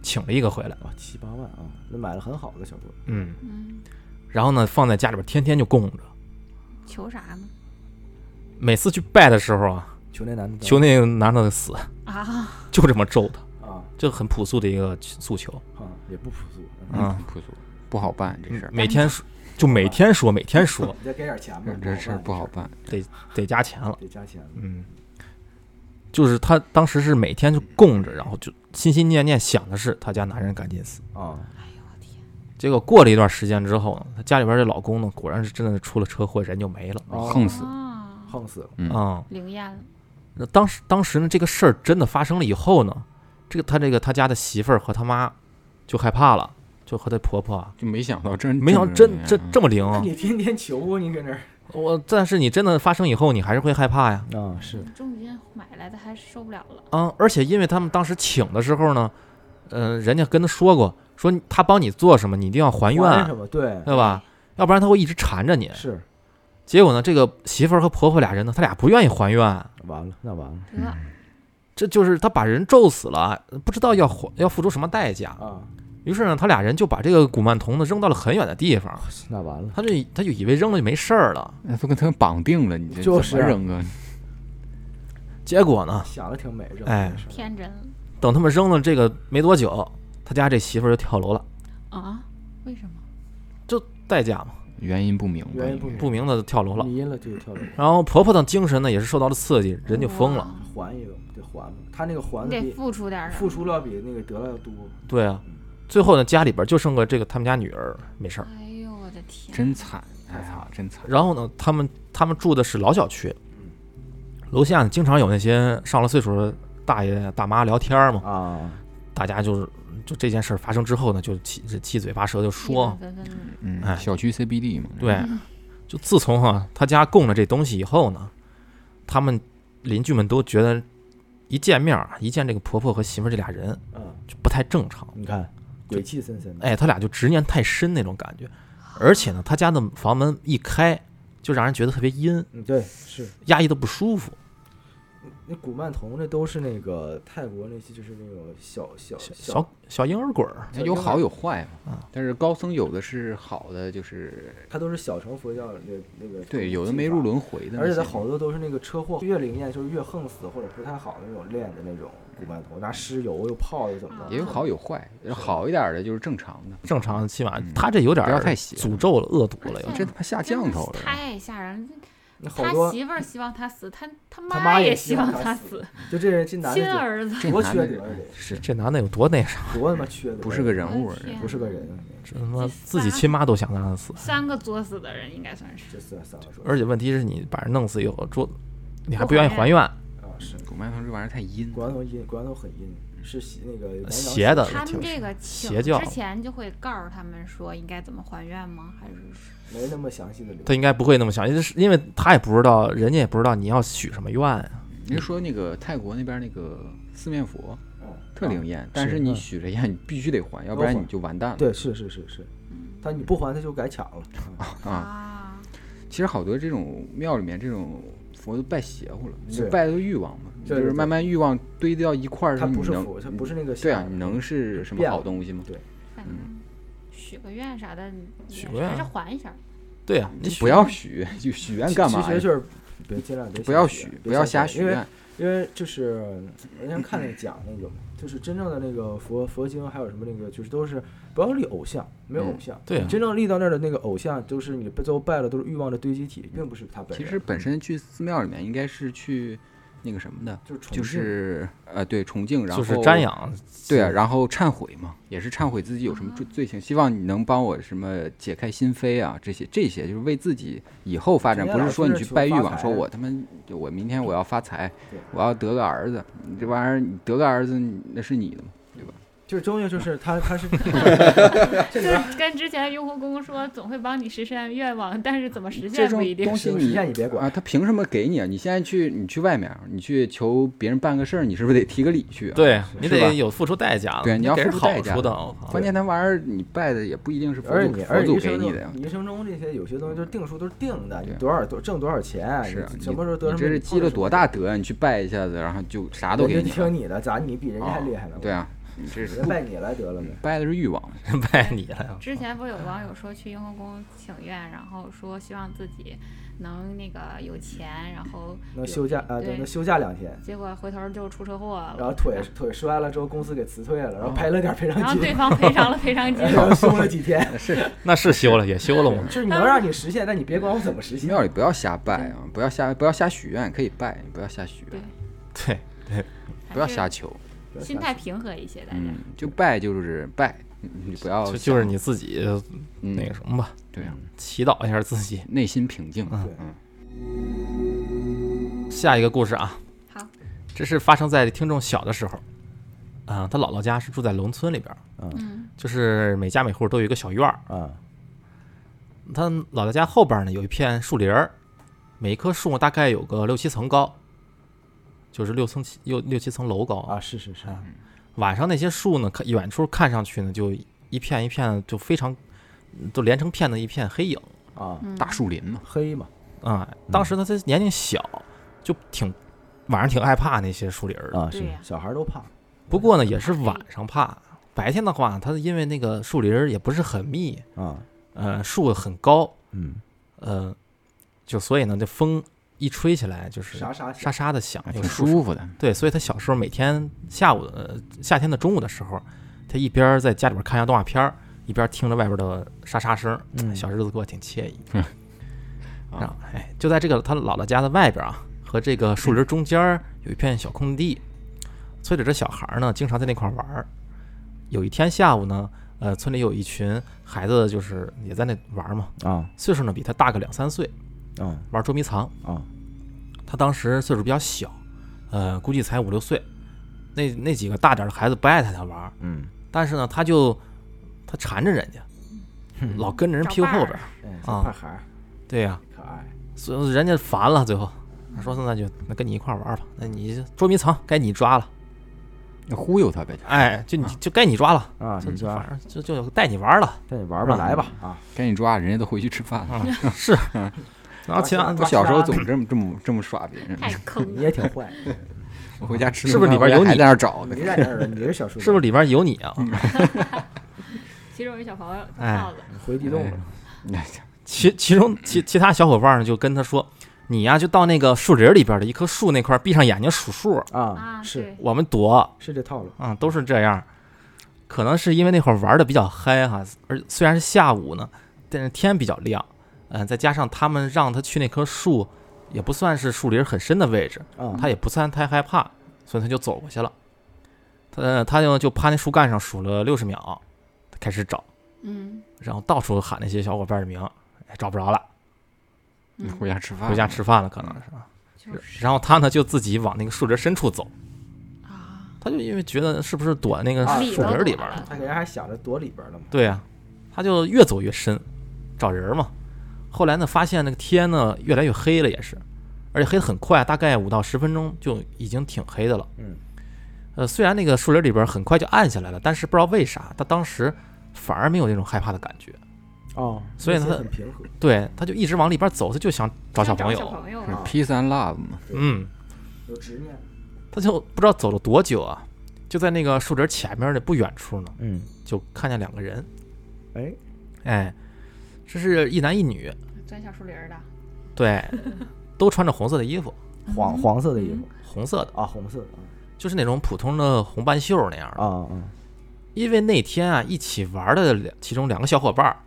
请了一个回来，啊，七八万啊，那买了很好的小鬼儿，嗯，嗯，然后呢放在家里边天天就供着，求啥呢？每次去拜的时候啊，求那男的。求那个男的死，啊，就这么咒他，啊。这很朴素的一个诉求，啊，也不朴素，嗯朴素。不好办这事儿，每天说就每天说每天说，你 再给点钱吧。这，事儿不好办。得加钱了。得加钱。嗯，就是他当时是每天就供着，然后就心心念念想的是他家男人赶紧死。啊，哎呦我天，结果过了一段时间之后呢，他家里边这老公呢，果然是真的是出了车祸，人就没了。哦。横死。啊，横死。了。嗯。啊、灵验了，那当时当时呢，这个事儿真的发生了以后呢，这个他这个他家的媳妇儿和他妈就害怕了，就和他婆婆啊，就没想到真没想到真这这这么灵啊！你天天求啊，你搁那儿我但是你真的发生以后，你还是会害怕呀。啊，是重金买来的还是受不了了。嗯，而且因为他们当时请的时候呢，嗯、人家跟他说过，说他帮你做什么，你一定要还还愿什，么？对，对吧？要不然他会一直缠着你。是结果呢，这个媳妇儿和婆婆俩人呢，他俩不愿意还愿，完了，那完了得，这就是他把人咒死了，不知道要还要付出什么代价。啊，于是呢，他俩人就把这个古曼童呢扔到了很远的地方，那完了，他就他就以为扔了就没事儿了。那都跟他们绑定了，你这就是怎么扔啊？结果呢，想的挺美，这哎天真等他们扔了这个没多久，他家这媳妇儿就跳楼了，啊？为什么？就代价嘛，原因不明吧，原因不明不明的跳楼了。迷了就跳楼，然后婆婆的精神呢也是受到了刺激，人就疯了。还一个得还吧，他那个还得付出点儿什么付出了比那个得了要多，对啊，最后呢家里边就剩个这个他们家女儿没事儿。哎呦我的天，真惨，太惨了真惨。然后呢，他们他们住的是老小区，楼下呢经常有那些上了岁数的大爷大妈聊天嘛，啊，大家就是就这件事儿发生之后呢，就七七嘴八舌就说。嗯哎，小区 CBD 嘛，对，就自从哈、他家供了这东西以后呢，他们邻居们都觉得一见面儿一见这个婆婆和媳妇儿这俩人嗯，就不太正常，你看鬼气森森的，哎，他俩就执念太深那种感觉，而且呢，他家的房门一开就让人觉得特别阴，嗯，对，是压抑的不舒服。那古曼童那都是那个泰国那些，就是那种小小小小小婴儿鬼儿，它有好有坏嘛啊。但是高僧有的是好的，就是他都是小乘佛教那那个对，有的没入，轮回的，而且他好多都是那个车祸越灵验就是越横死或者不太好的那种练的那种古曼童，拿尸油又泡又怎么的，也有好有坏，好一点的就是正常的，正常的起码嗯他这有点不要儿太邪诅咒了、恶毒了，这他妈下降头了。太吓人了。他媳妇儿希望他死，他他他妈也也希希望他他死死，就这人这男的亲儿子。多这男的缺德是这男的有多那啥，多他妈缺德，不是个人物不是个人，这他妈自己亲妈都想让他死，三个作死的人应该算是。而且问题是你把人弄死以后，说你还不愿意还愿，啊是古曼童这玩意儿太阴，古曼童阴，古曼童很阴，是邪那个邪的他们这个邪教之前就会告诉他们说应该怎么还愿吗？还是没那么详细的流他应该不会那么想，因为是因为他也不知道，人家也不知道你要许什么愿啊。您说那个泰国那边那个四面佛嗯特灵验，但是你许了愿，你必须得还，要不然你就完蛋了。对，是是是是，但你不还他就改抢了，啊，啊？其实好多这种庙里面这种佛都拜邪乎了，就拜的欲望嘛，对对就是慢慢欲望堆到一块儿的他时候，你能不是佛，它不是那个对啊，你能是什么好东西吗？反正许个愿啥的，你许个愿还是还一下。对呀、你许不要许，就许愿干嘛？其实就是别尽量别不要许许，，不要瞎许因为愿。因为就是人家看那个讲那个，就是真正的那个佛佛经，还有什么那个，就是都是不要立偶像，没有偶嗯像。对啊真正立到那儿的那个偶像，都是你最后拜了都是欲望的堆积体，并不是他本人。其实本身去寺庙里面应该是去那个什么的，就就是崇敬是呃对崇敬，然后就是瞻仰，对啊，然后忏悔嘛，也是忏悔自己有什么罪罪行，希望你能帮我什么解开心扉啊，这些这些就是为自己以后发展，不是说你去拜欲望，说我他妈我明天我要发财，我要得个儿子，你这玩意儿你得个儿子那是你的嘛，对吧？就是终究就是他他是 就是跟之前雍和宫说总会帮你实现愿望，但是怎么实这种现不一定东。西现你别管啊，他凭什么给你啊？你现在去你去外面，你去求别人办个事儿，你是不是得提个礼去啊？对你是吧得有付出代价，对你要给人好付出代价的，关键那玩意儿你拜的也不一定是佛祖佛祖给你的呀。你一生中这些有些东西就是定数都是定的，你多少多挣多少钱，是什么时候得什么，这是积了多大德啊？你去拜一下子，然后就啥都给人你听你的，咋你比人家还厉害呢？对啊，你这是拜你来得了呗。拜的是欲望。拜你了。之前不是有网友说去雍和宫请愿，然后说希望自己能那个有钱，然后能休假啊，对，能休假两天，结果回头就出车祸了，然后腿腿摔了之后，公司给辞退了，然后赔了点赔偿金然后对，方赔偿了赔偿金，然后休了几天。是那是修了也修了嘛。就是你能让你实现，但你别管我怎么实现庙。里不要瞎拜啊，不要瞎不要瞎许愿，可以拜，不要瞎许愿对，对，不要瞎求。心态平和一些，大家。嗯，就拜就是拜，你你不要就就是你自己嗯那个什么吧，对啊，祈祷一下自己。内心平静。嗯嗯下一个故事啊，好，这是发生在听众小的时候，啊、他姥姥家是住在农村里边儿，嗯就是每家每户都有一个小院儿。啊，他姥姥家后边呢有一片树林儿，每一棵树大概有个六七层高，就是六层七六六七层楼高啊，是是是，晚上那些树呢，看远处看上去呢，就一片一片，就非常都连成片的一片黑影啊，嗯，大树林嘛，黑嘛，啊。当时呢，他年龄小，就挺晚上挺害怕那些树林儿的。啊，是小孩都怕，不过呢，也是晚上怕，白天的话，他因为那个树林儿也不是很密，啊，呃，树很高，嗯，呃，就所以呢，这风一吹起来就是沙沙沙沙的响，挺舒服的。对，所以他小时候每天下午呃夏天的中午的时候，他一边在家里边看下动画片儿，一边听着外边的沙沙声，嗯小日子过得挺惬意。嗯然后哎，就在这个他姥姥家的外边啊，和这个树林中间有一片小空地，村里这小孩儿呢经常在那块玩儿。有一天下午呢，呃，村里有一群孩子就是也在那玩儿嘛，啊岁数呢比他大个两三岁，啊玩捉迷藏。啊他当时岁数比较小，呃，估计才五六岁。那那几个大点的孩子不爱带他玩，嗯，但是呢，他就他缠着人家，老跟着人屁股后边儿。哎，啊。小胖孩儿。对呀、可爱，所以人家烦了，最后。他说那就那跟你一块儿玩吧，那你捉迷藏该你抓了，那忽悠他呗，哎，就你就该你抓了，啊，就你抓，就反正就就带你玩了，带你玩吧，啊来吧，啊，该你抓，人家都回去吃饭了。啊，是，然后其他我小时候总这么这么这么耍别人，太 坑你了。也挺坏，我回家吃是不是里边有你在那儿找呢你？在那儿，你是小叔，是不是里边有你啊？其中有一小朋友大哎回地洞了？哎其其中其其他小伙伴呢就跟他说，你呀就到那个树林里边的一棵树那块儿闭上眼睛数数，啊，啊，是，我们躲，是这套路，啊，都是这样。可能是因为那会儿玩的比较嗨哈，而虽然是下午呢，但是天比较亮，嗯、再加上他们让他去那棵树，也不算是树林很深的位置，啊，他也不算太害怕，所以他就走过去了。他他就就趴那树干上数了六十秒，开始找，嗯然后到处喊那些小伙伴的名，哎，找不着了，嗯，回家吃饭，回家吃饭了，可能是吧。然后他呢就自己往那个树林深处走，啊，他就因为觉得是不是躲那个啊树林里边了，他可能还想着躲里边了嘛，对呀、他就越走越深，找人嘛。后来呢，发现那个天呢越来越黑了，也是，而且黑得很快，大概五到十分钟就已经挺黑的了。嗯，呃，虽然那个树林里边很快就暗下来了，但是不知道为啥，他当时反而没有那种害怕的感觉。哦，所以他很平和，对，他就一直往里边走，他就想找小朋友。是朋友。啊 peace and love 嘛，嗯，有执念，他就不知道走了多久啊，就在那个树林前面的不远处呢，嗯，就看见两个人。哎，哎，这是一男一女，钻小树林儿的，对，都穿着红色的衣服，黄黄色的衣服红色的。啊，红色的就是那种普通的红半袖那样的。啊啊，因为那天啊，一起玩的两其中两个小伙伴儿，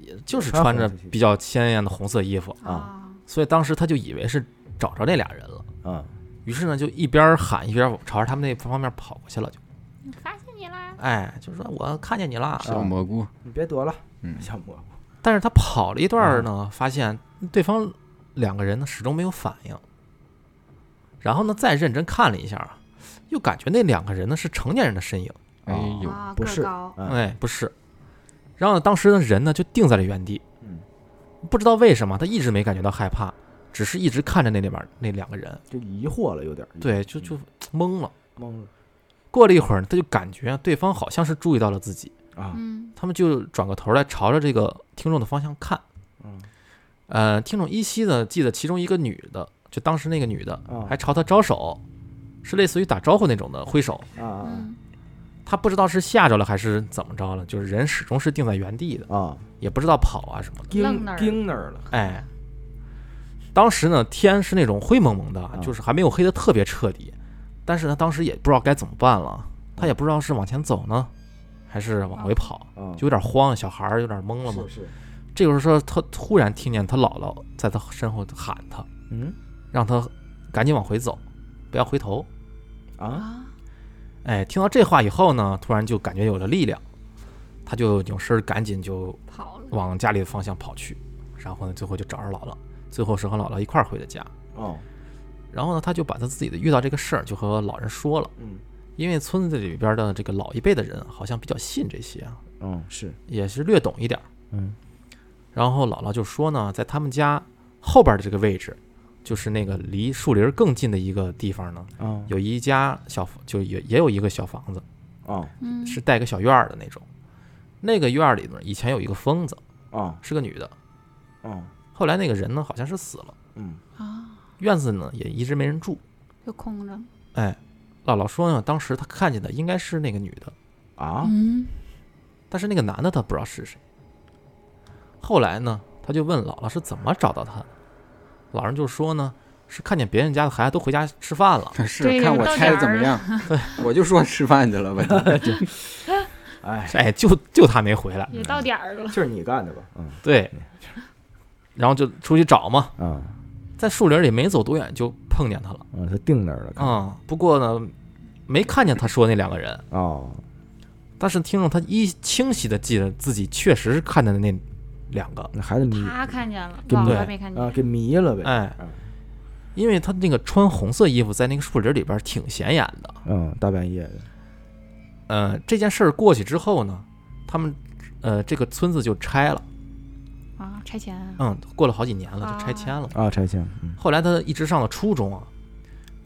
也就是穿着比较鲜艳的红色衣服，啊所以当时他就以为是找着那俩人了。啊，于是呢，就一边喊一边朝着他们那方面跑过去了，就发现你啦！哎，就说我看见你啦。小蘑菇，你别躲了，嗯，小蘑菇，但是他跑了一段儿呢，发现对方两个人呢始终没有反应。然后呢，再认真看了一下啊，又感觉那两个人呢是成年人的身影。哎呦，啊，不是哎，不是。然后呢，当时的，人呢就定在了原地，嗯，不知道为什么他一直没感觉到害怕，只是一直看着那里边那两个人，就疑惑了，有点儿对，就就懵了。懵了过了一会儿呢，他就感觉对方好像是注意到了自己，啊，嗯他们就转过头来朝着这个听众的方向看。嗯。呃，听众依稀的记得其中一个女的，就当时那个女的啊。还朝他招手，是类似于打招呼那种的挥手。啊啊。嗯他不知道是吓着了还是怎么着了，就是人始终是定在原地的，啊，也不知道跑啊什么的。盯愣那儿盯那儿了，哎，当时呢，天是那种灰蒙蒙的啊，就是还没有黑的特别彻底，但是他当时也不知道该怎么办了，他也不知道是往前走呢，还是往回跑，啊，就有点慌，小孩儿有点懵了嘛。是是，这个时候，他突然听见他姥姥在他身后喊他，嗯让他赶紧往回走，不要回头。啊，啊，哎，听到这话以后呢，突然就感觉有了力量，他就扭身儿赶紧就跑了。往家里的方向跑去，然后呢，最后就找着姥姥，最后是和姥姥一块儿回的家。哦，然后呢，他就把他自己的遇到这个事儿就和老人说了，嗯因为村子里边的这个老一辈的人好像比较信这些啊，嗯是，也是略懂一点儿。嗯然后姥姥就说呢，在他们家后边的这个位置，就是那个离树林儿更近的一个地方呢，嗯有一家小，就也也有一个小房子，啊嗯，是带个小院儿的那种。那个院儿里面以前有一个疯子，嗯是个女的。嗯后来那个人呢，好像是死了，嗯啊，院子呢也一直没人住。就空着。哎，姥姥说呢，当时他看见的应该是那个女的，啊嗯，但是那个男的他不知道是谁。后来呢，他就问姥姥是怎么找到他的，老人就说呢，是看见别人家的孩子都回家吃饭了，是看我猜的怎么样？对我就说吃饭去了呗。哎，哎，就就他没回来，也到点儿了。就是你干的吧？嗯对，然后就出去找嘛，嗯在树林里没走多远就碰见他了，嗯，他定那儿了，看啊、不过呢，没看见他说那两个人，哦。但是听众他一清晰的记得自己确实是看见的那两个，那孩子迷。他看见了，对姥没看见。啊给迷了呗，哎。嗯，因为他那个穿红色衣服在那个树林里边挺显眼的。嗯，大半夜的，呃，这件事儿过去之后呢，他们呃这个村子就拆了，啊，拆迁啊。嗯，过了好几年了就拆迁了。啊，拆迁，嗯。后来他一直上了初中啊，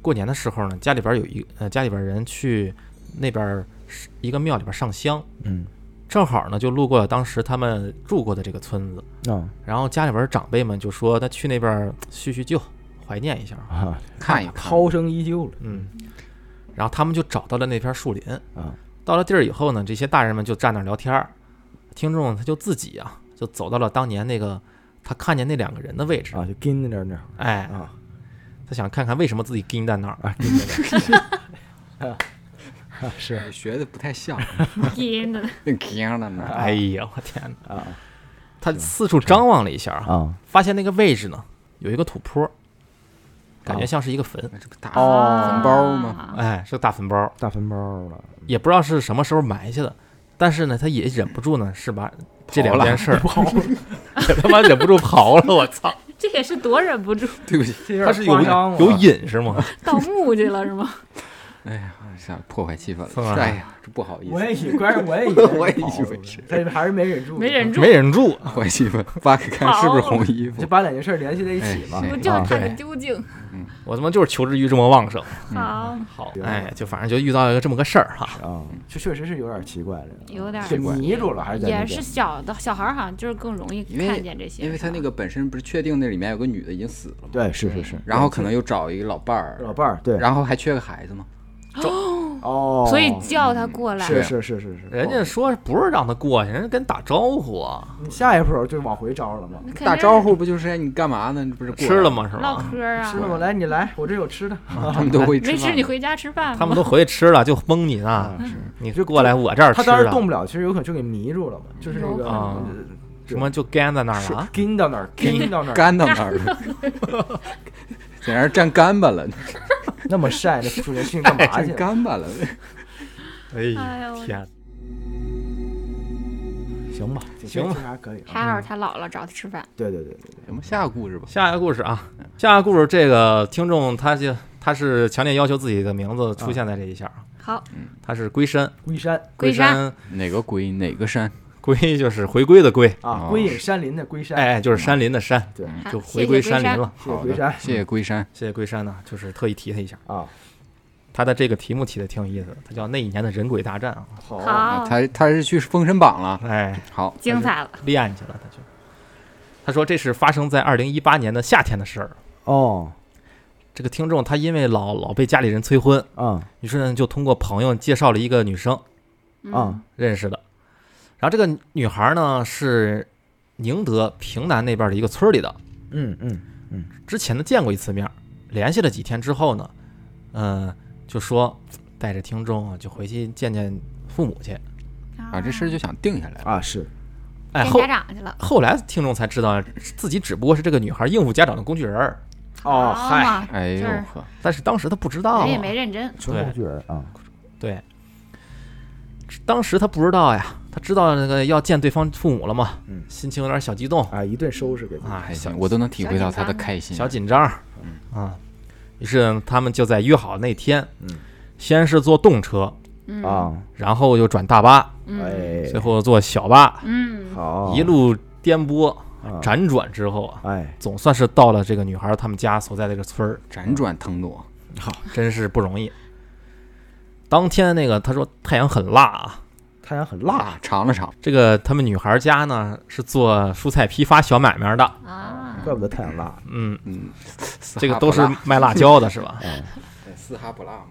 过年的时候呢，家里边有一呃家里边人去那边是一个庙里边上香，嗯。正好呢就路过了当时他们住过的这个村子，嗯然后家里边长辈们就说他去那边叙叙旧，怀念一下，啊，看一看，涛声依旧了。嗯，然后他们就找到了那片树林，啊。到了地儿以后呢，这些大人们就站那儿聊天儿，听众他就自己啊就走到了当年那个他看见那两个人的位置，啊，就跟在那儿那儿。哎，啊他想看看为什么自己跟在那儿。啊，跟在那儿啊啊 是学的不太像，阴的，那样的呢。哎呀，我天哪！啊他四处张望了一下啊，啊发现那个位置呢有一个土坡，感觉啊像是一个坟，这个大哦坟包吗？啊？哎，是个大坟包，大坟包了，也不知道是什么时候埋下的。但是呢，他也忍不住呢，是把这两件事儿给他妈忍不住刨了，我操！这也是多忍不住，对不起，这有点他是有夸张有瘾是吗？盗墓去了是吗？哎呀，想破坏气氛了。哎呀，这不好意思，我也以为，关键我也以为我也以为。是但是还是没忍住，没忍住，没忍住，破坏气氛，扒开看是不是红衣服。就？把两件事联系在一起嘛。哎，啊我就是看对个究竟。我他妈就是求知欲这么旺盛。好，好，哎，就反正就遇到一个这么个事儿哈。啊，这确实是有点奇怪了，有点给迷住了，也是小的小孩儿好像就是更容易看见这些，因为他那个本身不是确定那里面有个女的已经死了吗？对，是是是，然后可能又找一个老伴儿，老伴儿对，然后还缺个孩子嘛。哦，所以叫他过来，是是是是是，人家说不是让他过去，人家跟打招呼啊，你下一步就往回招了嘛，那肯定打招呼不就是你干嘛呢？你不是过来吃了？吗？是吧唠？嗑啊吃，了吗？来你来，我这有吃的，他们都会吃饭没吃你回家吃饭。他们都回去吃了，就蒙你呢。你就过来我这儿吃他当时，动不了，其实有可能就给迷住了嘛，就是那个什么就干在那儿了啊。跟到那儿，跟到那儿，干到那儿了，在那儿站干巴了，那么晒，那树林去干嘛去站？干巴了。哎哎呦。天，行吧，行吧。这还可以啊，还好他姥姥找他吃饭，对对对对咱们下个故事吧。下一个故事啊，下一个故事，这个听众他就他是强烈要求自己的名字出现在这一下啊，好，他是龟山，龟山。龟山。山。哪个龟哪个山？龟就是回归的归，啊，哦归隐山林的归山，哎，就是山林的山，对，就回归山林。了。谢谢归山。谢谢归山。谢谢归山。呢，就是特意提他一下，啊，他的这个题目起的挺有意思的，他叫那一年的人鬼大战啊，好。他他是去封神榜了。哎，好，精彩了，练去了，他就。他说这是发生在二零一八年的夏天的事儿。哦。这个听众他因为老老被家里人催婚，啊于是呢就通过朋友介绍了一个女生。嗯。啊，认识的。然后这个女孩呢是宁德平南那边的一个村里的，嗯嗯嗯，之前呢见过一次面，联系了几天之后呢，嗯、就说带着听众啊就回去见见父母去。啊，这事儿就想定下来了。啊是哎，后见家长去了。后来听众才知道，自己只不过是这个女孩应付家长的工具人儿，哦嗨，嘛，哎呦呵，但是当时他不知道、啊，人也没认真。纯工具人啊，对，当时他不知道呀，他知道那个要见对方父母了嘛，嗯。心情有点小激动。啊一顿收拾给自己，啊，小我都能体会到他的开心。小紧张，啊，于是他们就在约好那天，嗯。先是坐动车，嗯。啊，然后又转大巴，最后坐小巴，嗯，好。一路颠簸啊。辗转之后啊，哎，总算是到了这个女孩他们家所在的这个村儿，辗转腾挪，好真是不容易。当天那个他说太阳很辣啊，太阳很辣，尝了尝，这个他们女孩家呢是做蔬菜批发小买卖的，啊，怪不得太阳辣，嗯，嗯，这个都是卖辣椒的是吧？嗯，对嘶哈不辣嘛。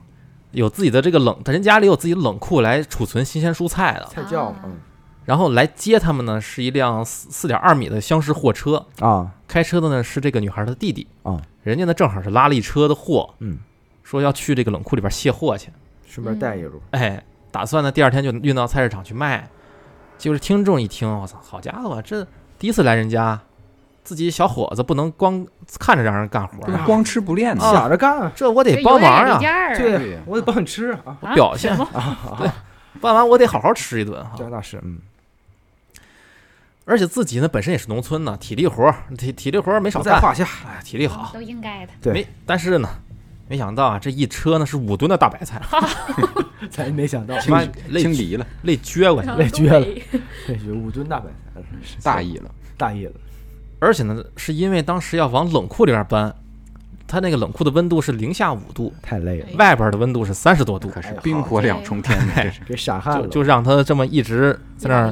有自己的这个冷，人家里有自己的冷库来储存新鲜蔬菜的。菜窖嘛，啊。嗯。然后来接他们呢是一辆四四点二米的厢式货车，啊，开车的呢是这个女孩的弟弟。啊，人家呢正好是拉了一车的货，嗯，说要去这个冷库里边卸货去，顺便带一路，哎，打算呢第二天就运到菜市场去卖。就是听众一听，我操，好家伙，这第一次来人家，自己小伙子不能光看着让人干活啊，光吃不练的。啊想着干啊，这我得帮忙啊。对我得帮你吃啊，啊表现。啊？对，办完我得好好吃一顿哈。这那是，嗯，而且自己呢本身也是农村的，体力活儿体体力活儿没少在话下，哎，体力好。都应该的。对。没，但是呢，没想到啊，这一车呢是五吨的大白菜，咱没想到，他妈累清理了，累撅过去了。累撅了累撅 五吨大白菜，大意了。大意了，而且呢，是因为当时要往冷库里边搬，它那个冷库的温度是零下五度，太累了，外边的温度是三十多度，可是冰火两重天呢，这是。给傻汗了，就就让他这么一直在那儿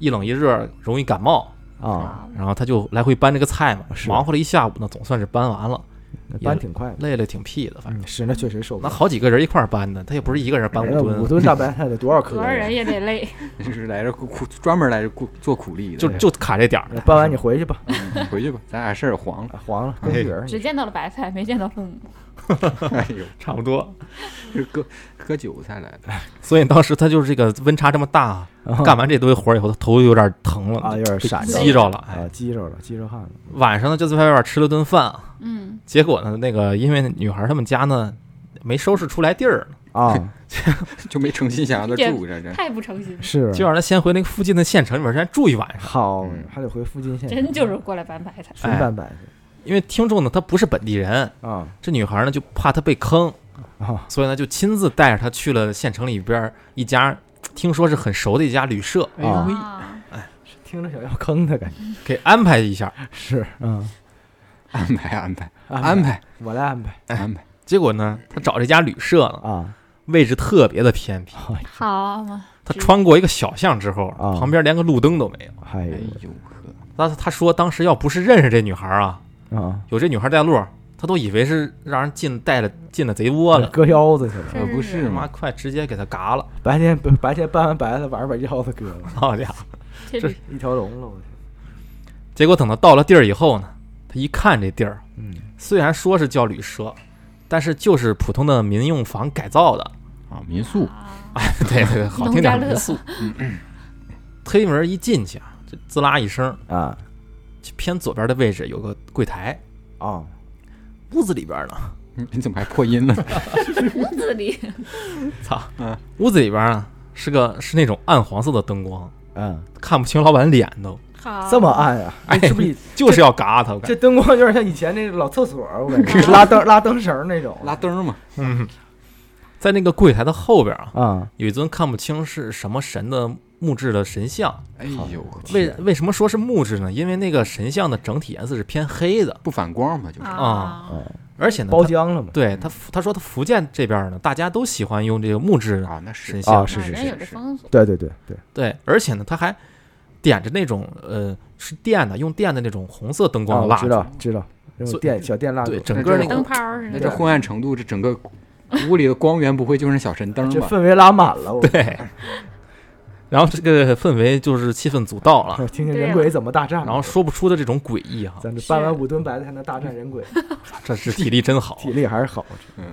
一冷一热，容易感冒。啊，然后他就来回搬这个菜嘛，是忙活了一下午呢，总算是搬完了，那搬挺快，累了挺屁的，反正。嗯，是那确实受不了，那好几个人一块儿搬的，他也不是一个人搬五吨五吨，大白菜得多少？多少人也得累。就是来这苦苦专门来这苦做苦力的。就就卡这点儿。搬完你回去吧，嗯回去吧，咱俩事儿黄了。啊黄了，只见到了白菜，没见到父母。哎呦，差不多。这割割韭菜来的。所以当时他就是这个温差这么大，啊干完这堆活儿以后，他头有点疼了，啊，有点被闪激着了。啊哎，，激着了，激着汗了，晚上呢就在外边吃了顿饭，嗯，结果呢，那个因为女孩他们家呢没收拾出来地儿，啊，就没诚心想让他住这这。太不诚心了，是，就让他先回那个附近的县城里边先住一晚上。好嗯，还得回附近县城，真就是过来搬白菜。纯搬白因为听众呢他不是本地人，啊。这女孩呢就怕他被坑，啊，所以呢就亲自带着他去了县城里边一家听说是很熟的一家旅社，哎呦喂，啊，听着想要坑的感觉，给安排一下。是，嗯，安排安排安安，排我来安排安排。结果呢，他找这家旅社呢，啊，位置特别的偏僻，好嘛，他穿过一个小巷之后，啊旁边连个路灯都没有。哎呦呵，他他说当时要不是认识这女孩啊，啊，有这女孩带路，他都以为是让人进带了进了贼窝了。割腰子去了，可不是妈嘛？快直接给他嘎了！白天白天搬完白菜，晚上把腰子割了，好家伙！这一条龙了，我去，结果等他到了地儿以后呢，他一看这地儿，嗯，虽然说是叫旅社，但是就是普通的民用房改造的。啊，民宿啊 对对对，好听点民宿。推门一进去啊，就滋啦一声，啊偏左边的位置有个柜台，啊，屋子里边呢，你你怎么还破音呢？屋子里，操，嗯屋子里边呢是个是那种暗黄色的灯光，嗯，看不清老板脸都，好。这么暗啊？哎是不是 就是要嘎他，这。灯光有点像以前那个老厕所，我感觉。拉灯拉灯绳那种。拉灯嘛，嗯，在那个柜台的后边啊，啊，有一尊看不清是什么神的木质的神像。哎呦呵，为为什么说是木质呢？因为那个神像的整体颜色是偏黑的，不反光嘛，就是。啊，嗯而且呢，包浆了嘛？对他他说他福建这边呢，大家都喜欢用这个木质啊，那是。神像，啊，是是是是，这风俗，对对对对，对，而且呢，他还点着那种呃是电的，用电的那种红色灯光蜡烛，知道知道，那种电小电蜡烛对，，整个那个泡。那这昏暗程度，这整个屋里的光源不会就是小神灯吧？这氛围拉满了，我对，然后这个氛围就是气氛组到了，听听人鬼怎么大战，然后说不出的这种诡异哈，咱这搬完五吨白菜还能大战人鬼，这是体力真好。体力还是好。嗯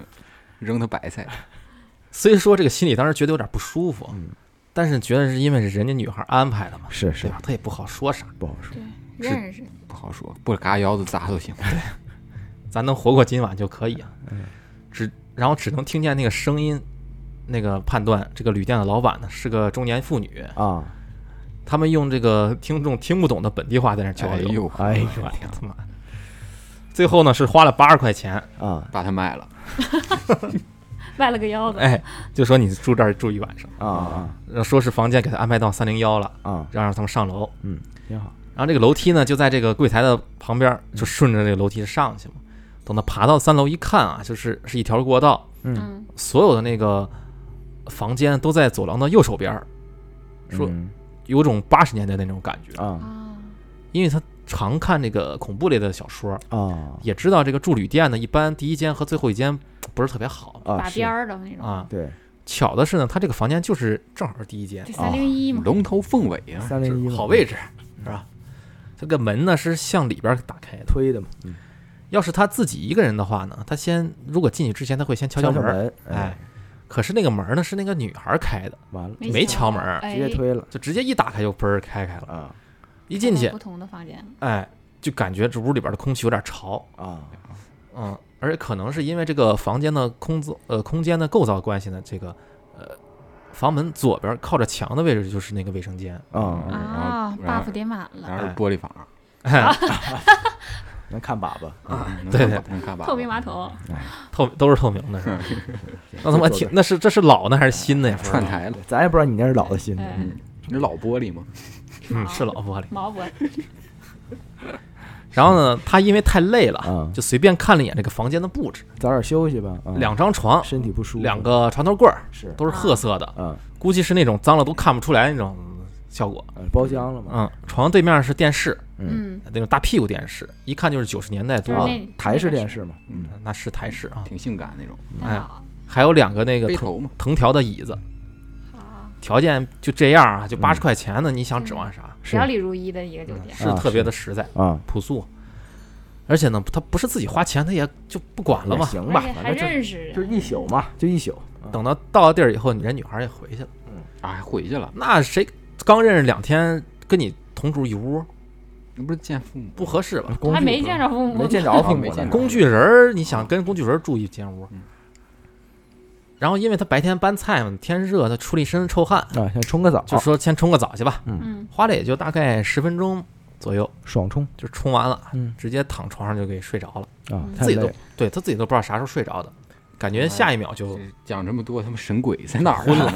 扔他白菜，虽说这个心里当时觉得有点不舒服，嗯，但是觉得是因为是人家女孩安排的嘛，是是对吧？他也不好说啥，不好说。对，认识，不好说，不嘎腰子砸都行。咱能活过今晚就可以啊。嗯只然后只能听见那个声音，那个判断这个旅店的老板呢是个中年妇女，啊，他们用这个听众听不懂的本地话在那儿交流。哎呦，哎呦我天他妈！最后呢是花了八十块钱，啊把它卖了，卖了个腰子，哎，就说你住这儿住一晚上，啊啊然后说是房间给他安排到三零幺了，啊，让让他们上楼。嗯，挺好。然后这个楼梯呢就在这个柜台的旁边，就顺着这个楼梯上去嘛。等他爬到三楼一看啊，就是是一条过道，嗯，嗯，所有的那个房间都在走廊的右手边儿，说嗯有种八十年代那种感觉。啊啊，因为他常看这个恐怖类的小说，啊也知道这个住旅店呢，一般第一间和最后一间不是特别好啊，把边儿的那种，啊。对，巧的是呢，他这个房间就是正好是第一间。这，三零一嘛，龙头凤尾啊，三零一好位置，是吧？这个门呢是向里边打开的。推的嘛，嗯，要是他自己一个人的话呢，他先如果进去之前，他会先敲敲门哎，，可是那个门儿呢是那个女孩开的，完了，没敲门直接推了就直接一打开就嘣儿开开了。啊一进去。不，同的房间，哎，就感觉这屋里边的空气有点潮，啊。嗯，而且可能是因为这个房间的空子呃空间的构造关系呢，这个呃房门左边靠着墙的位置就是那个卫生间，啊，啊然后，buff 叠满了，然后是玻璃房，能看粑粑，啊对对能看粑？透明马桶，透都是透明的，是？那他妈挺那是这是老的还是新的呀？串台了，咱也不知道你那是老的新的，哎嗯，那老玻璃吗？嗯是老玻璃。毛玻璃，然后呢，他因为太累了，啊，就随便看了一眼这个房间的布置，早点休息吧，啊两张床，身体不舒服，两个床头柜儿是，都是褐色的，啊，估计是那种脏了都看不出来那种效果。呃包浆了嘛，嗯，床对面是电视，嗯，那种大屁股电视，一看就是九十年代多。的，那台式电视嘛，嗯，那是台式啊。挺性感那种，哎呀，还有两个那个藤背头嘛，藤条的椅子，好，条件就这样啊，就嗯八十块钱呢，你想指望啥？是。表里如一的一个酒店，是特别的实在啊，朴素，而且呢，他不是自己花钱，他也就不管了嘛。行吧，还反正就认识就一宿嘛，就一宿，啊等到到了地儿以后，你人女孩也回去了，啊，还回去了，那谁刚认识两天，跟你同住一屋，你不是见父母不合适吧？还没见着父母，没见着父母没见着工具人儿，你想跟工具人住一间屋嗯，然后因为他白天搬菜嘛，天热，他出了一身臭汗，啊，先冲个澡，就说先冲个澡去吧，嗯，花了也就大概十分钟左右，爽冲，就冲完了，嗯直接躺床上就给睡着了，啊，嗯自己都对他自己都不知道啥时候睡着的，感觉下一秒就讲这么多，他妈神鬼在哪儿呢？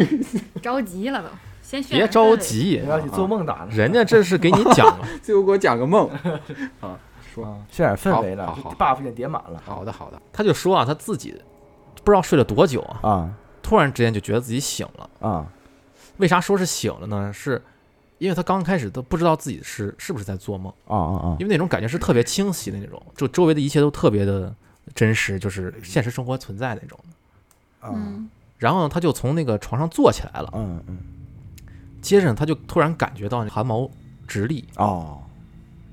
着急了都，先渲别着急不，要去做梦打呢，人家这是给你讲了，最后给我讲个梦 啊，说啊，渲染氛围了，buff 已经叠满了好的好的，他就说啊，他自己不知道睡了多久啊，啊。突然之间就觉得自己醒了。啊。为啥说是醒了呢？是因为他刚开始都不知道自己是是不是在做梦，啊啊啊。因为那种感觉是特别清晰的那种，就周围的一切都特别的真实，就是现实生活存在那种。啊。嗯，然后呢，他就从那个床上坐起来了，嗯嗯。接着他就突然感觉到汗毛直立。哦，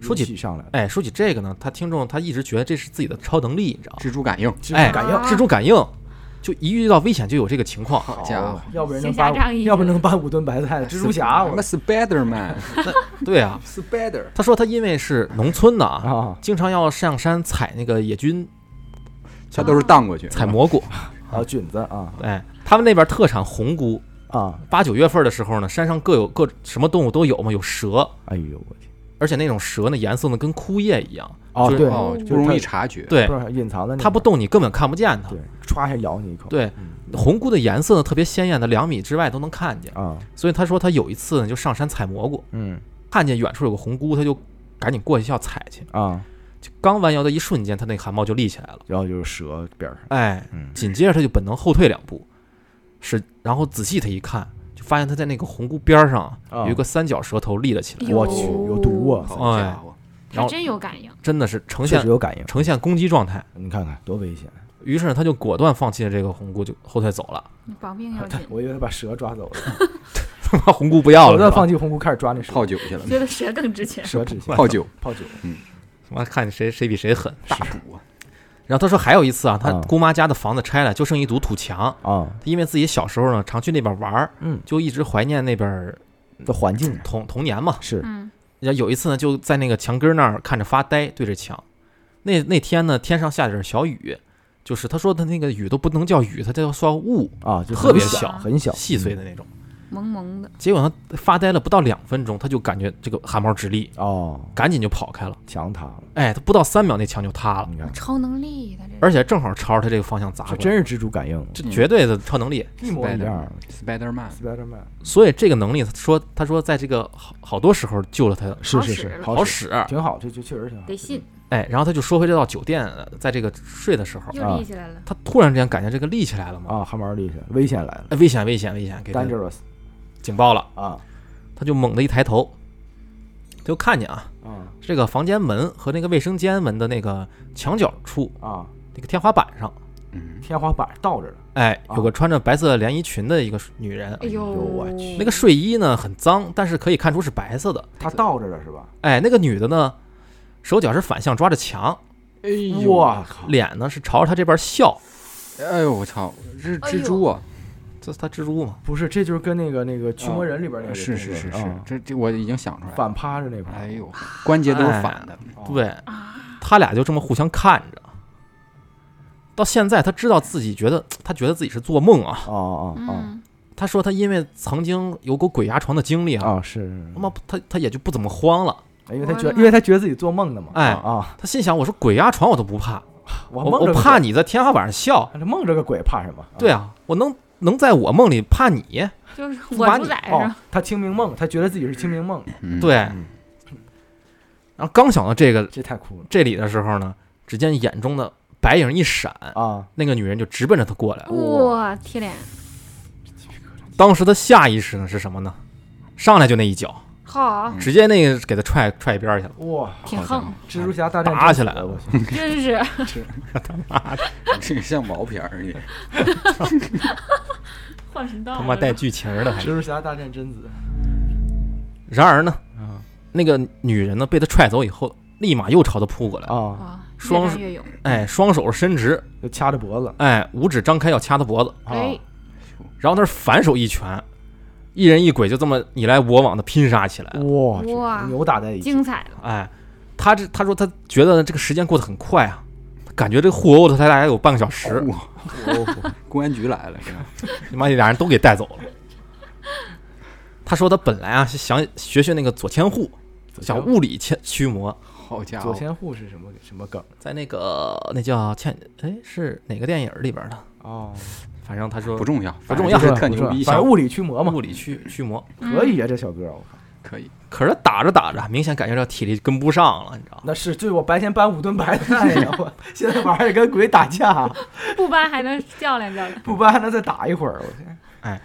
说起气上来了，哎，说起这个呢，他听众他一直觉得这是自己的超能力，你知道吗？蜘蛛感应，哎，感应啊。蜘蛛感应，就一遇到危险就有这个情况。好家伙，要不然能搬，要不然能搬五吨白菜，蜘蛛侠我什么 Spider Man 对啊，Spider，他说他因为是农村的啊，啊。经常要上山采那个野菌他都是荡过去，采蘑菇。啊菌子啊。哎，他们那边特产红菇，啊，八九月份的时候呢，山上各有各什么动物都有嘛，有蛇，哎呦我天，而且那种蛇呢颜色呢跟枯叶一样，哦对，就是哦，就不容易察觉，对。不，是隐藏的那，它不动你根本看不见它。对，歘一下咬你一口，对，嗯。红菇的颜色呢特别鲜艳的，两米之外都能看见。啊。所以他说他有一次呢就上山采蘑菇，嗯。看见远处有个红菇，他就赶紧过去要采去。啊，就刚弯腰的一瞬间，他那个汗毛就立起来了。然后就是蛇边上，哎，嗯。紧接着他就本能后退两步，是，然后仔细他一看，就发现他在那个红菇边上啊有一个三角蛇头立了起来，哟我去有毒啊，好家伙，还真有感应，真的是呈现有感应，呈现攻击状态。你看看多危险，于是呢，他就果断放弃了这个红姑，就后退走了。你保命要 紧，我以为他把蛇抓走了，他 把红姑不要了果断，放弃红姑开始抓那蛇泡酒去了，觉得蛇更值钱。蛇值钱泡酒泡酒，嗯他妈看谁谁比谁狠。大补啊，然后他说还有一次啊，他啊姑妈家的房子拆了，就剩一堵土墙。啊，因为自己小时候呢，常去那边玩儿，嗯，就一直怀念那边儿的环境童童年嘛。是嗯，然后有一次呢，就在那个墙根那儿看着发呆，对着墙。那那天呢，天上下点小雨，就是他说他那个雨都不能叫雨，他叫算雾，啊，就特别小很小，细碎的那种。萌萌的，结果他发呆了不到两分钟，他就感觉这个汗毛直立，哦，赶紧就跑开了。墙塌了，哎，他不到三秒，那墙就塌了，你看，超能力他这而且正好朝着他这个方向砸过来，真是蜘蛛感应，这绝对的超能力。一模一样。Spider Man，，Spiderman，所以这个能力，他说他说在这个好好多时候救了他，是是是，好使。好使。挺好，这就确实挺好，得信，哎，然后他就说回这到酒店，呃在这个睡的时候，又立起来了。他突然之间感觉这个立起来了嘛，啊，汗毛立起来，危险来了。哎，危险危险危险，给，dangerous 警报了，啊。他就猛地一抬头，就看见啊，啊这个房间门和那个卫生间门的那个墙角处，啊，那个天花板上，嗯，天花板倒着的，哎，啊。有个穿着白色连衣裙的一个女人，哎呦，我去。那个睡衣呢很脏，但是可以看出是白色的。她倒着的是吧？哎，那个女的呢，手脚是反向抓着墙，哎呦，我靠，脸呢是朝着他这边笑，哎呦我操，这是蜘蛛啊！这是他蜘蛛嘛？不是，这就是跟那个那个驱魔人里边那个是是是是啊，这这我已经想出来了。反趴着那块儿，哎呦，关节都是反的，哦，对，他俩就这么互相看着。到现在，他知道自己觉得，他觉得自己是做梦啊。哦哦哦嗯，他说他因为曾经有过鬼压床的经历啊，啊，是是，是那么他他也就不怎么慌了。因为他觉得，因为他觉得自己做梦的嘛，哎啊，他心想，我说鬼压床我都不怕，我我怕你在天花板上笑。这梦着个鬼怕什么？对啊，我能能在我梦里怕你？就是我主宰是哦吧？，他清明梦，他觉得自己是清明梦，嗯，对。嗯然后刚想到这个这太酷了这里的时候呢，只见眼中的白影一闪，啊！那个女人就直奔着他过来了。哇，贴脸，当时他下意识呢是什么呢？上来就那一脚，好，直接那个给他踹踹一边儿去了。哇，挺横，蜘蛛侠大战打起来了。了，我去真是。他妈的这个像毛片儿，你 换频道，他妈带剧情的还。蜘。蛛侠大战贞子。然而呢，啊。那个女人呢被他踹走以后，立马又朝他扑过来，啊，双越战越勇，哎，双手伸直，就掐着脖子。哎，五指张开要掐他脖子，啊。哎，然后他是反手一拳，一人一鬼就这么你来我往的拼杀起来了。哇哇扭打在一起，精彩了，哎，他这他说他觉得这个时间过得很快啊，感觉这互殴的他俩有半个小时，哇，公安局来了，是吧？你妈俩人都给带走了。他说他本来啊是想学学那个左千户，想物理驱驱魔，好家伙，左千户是什么什么梗在那个那叫千哎是哪个电影里边的？哦，反正他说不重要，不重要特牛逼，反正物理驱魔嘛，物理驱驱魔，可以啊，这小哥我靠，可以。可是打着打着，明显感觉到体力跟不上了，你知道吗？那是就我白天搬五吨白菜呀，我现在晚上也跟鬼打架，不搬还能较量较量，不搬还能再打一会儿，我天，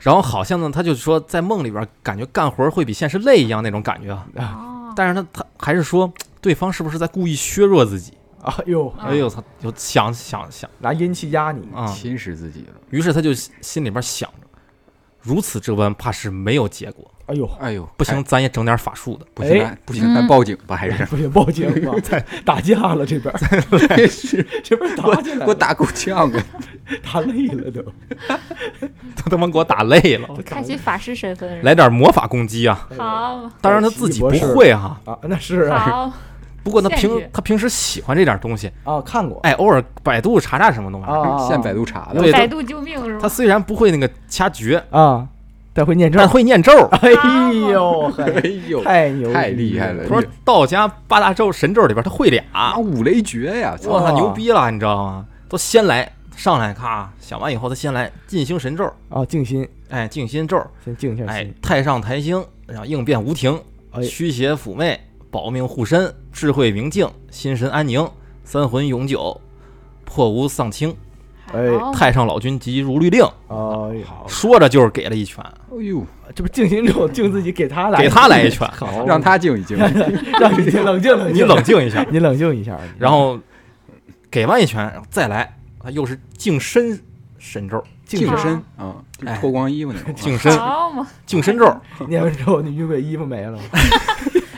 然后好像呢，他就说在梦里边感觉干活会比现实累一样那种感觉啊，哦，但是他他还是说对方是不是在故意削弱自己？哎呦，嗯。哎呦，他就想想想。拿阴气压你，啊，侵蚀自己了。于是他就心里边想着，如此这般怕是没有结果，哎呦，哎呦，不行，咱也整点法术的。不行，不行，咱报警吧，还是？不行，报警吧，打架了这边，是这边打起来了，给我打够呛啊！打累了都，他他妈给我打累了，开启法师身份，来点魔法攻击啊！好。当然他自己不会哈，啊，那是啊。好，不过他平他平时喜欢这点东西，啊，看过。哎，偶尔百度查查什么东西。现百度查的，对百度救命是吧？他虽然不会那个掐诀，啊，但会念咒。但，会念咒。哎呦，哎嘿呦，太牛太厉害了。他说道家八大咒神咒里边他会俩，啊，五雷诀呀！我操牛逼了，你知道吗？都先来上来咔想完以后，他先来静心神咒，啊，静心，哎，静心咒，先静一下哎心，，太上台星，然后应变无停，哎。驱邪抚媚，保命护身，智慧明镜，心神安宁，三魂永久，破无丧清，哎太上老君急如律令。哎呀，说着就是给了一拳，哎呦，这不静心咒，静自己给他来，给他来一拳，好，让他静一静。让你冷静冷静，你冷，静一下，你冷静一下，然后给完一拳，然后再来，他又是净身神咒，净身身啊，脱光衣服那种。净身，净身咒，念完之后，那女鬼衣服没了。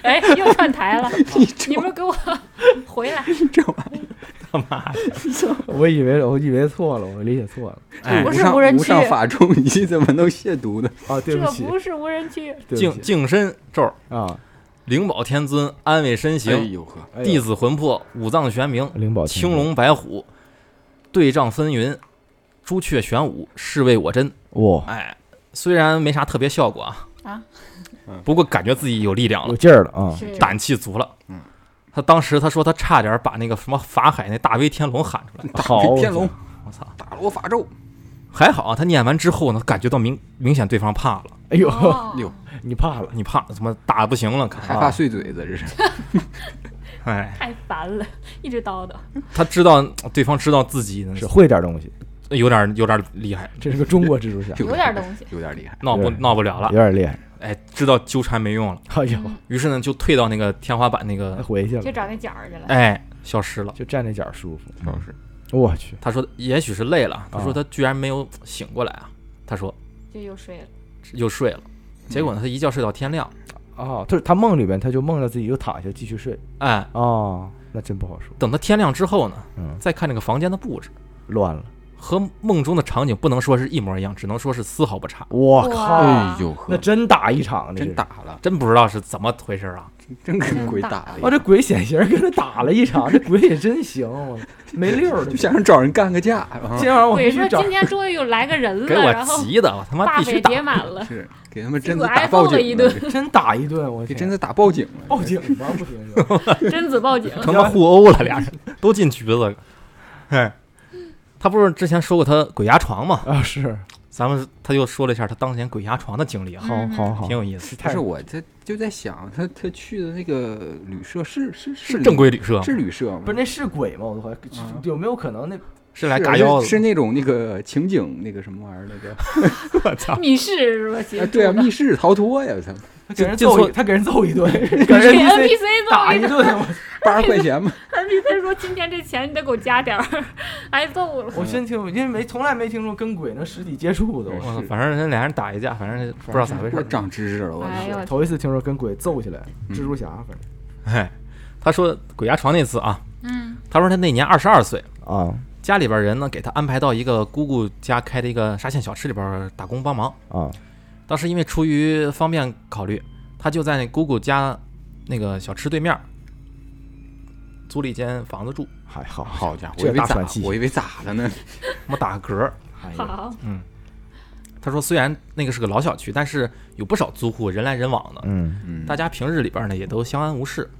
哎，又串台了，你们给我回来，这玩意他妈的，我以为我以为错了，我理解错了。哎不是无人区无上法中，你怎么能亵渎呢？啊，对不起，这不是无人区，净净身咒，啊，灵宝天尊，安慰身哎形，呦呵，哎呦弟子魂魄，五脏玄冥，灵宝青龙白虎，对仗纷纭，朱雀玄武，是为我真。哇，哎，虽然没啥特别效果啊，啊嗯不过感觉自己有力量了有，劲儿了啊！胆气足了。嗯，他当时他说他差点把那个什么法海那大威天龙喊出来，大威天龙我操！大罗法咒，还好啊他念完之后呢，感觉到明明显对方怕了，哎呦，呦 你怕了？你怕怎么打不行了？看，还怕碎嘴子，这是。哎，太烦了，一直叨叨。他知道对方知道自己呢是会点东西，有点有点厉害，这是个中国蜘蛛侠，有点东西有点厉害。闹不闹不了了有。点厉害。哎，知道纠缠没用了，哎呦，嗯于是呢就退到那个天花板那个，回去了，就找那角儿去了。哎，消失了。就站那角儿舒服。倒是我去，他说也许是累了，他说啊他居然没有醒过来啊，他说就又睡了。又睡了，结果呢他一觉睡到天亮，哦，就是他梦里边他就梦到自己又躺下继续睡。哎，哦，那真不好说。等他天亮之后呢，嗯，再看这个房间的布置，乱了。和梦中的场景不能说是一模一样，只能说是丝毫不差。我靠，哎呦呵，那真打一场，这真。打了，真不知道是怎么回事啊！真跟鬼打了一这鬼显形跟他打了一场，这鬼也真行，没溜儿的。就想着找人干个架啊！今晚我鬼说今天终于又来个人给了，给我急的，我他妈 必须打！叠满了。是给他们贞子打报警了一顿真打一顿，我给贞子打报警了。报警吧，不行就贞子报警，他妈互殴了，俩人都进局子了。哎，他不是之前说过他鬼压床吗？啊，是，咱们他又说了一下他当年鬼压床的经历啊，好好好挺，有意思。但是我这就在想，他他去的那个旅社是是是正规旅社吗，是旅社吗？不是那是鬼吗？我都怀疑有没有可能那是来是嘎腰子。是那种那个情景那个什么玩意儿那个 我操！密室是吧？啊，对啊，密室逃脱呀，他他给人揍一，他给人揍一顿，给给人 NPC NPC 揍一打一顿，我 八十块钱嘛，NPC 说今天这钱你得给我加点儿，挨揍了。我真听，因为没从来没听说跟鬼能实体接触的，我我操反正人俩人打一架，反正不知道咋回事。长知识了，我头一次听说跟鬼揍起来，嗯蜘蛛侠反正哎，他说鬼压床那次啊，嗯，他说他那年二十二岁，啊家里边人呢给他安排到一个姑姑家开的一个沙县小吃里边打工帮忙。啊。当时因为出于方便考虑，他就在那姑姑家那个小吃对面租了一间房子住，还好好家伙，我以为咋我以为咋的呢？我打个嗝儿。哎呀。好，嗯，他说虽然那个是个老小区，但是有不少租户人来人往的，嗯。嗯，大家平日里边呢也都相安无事。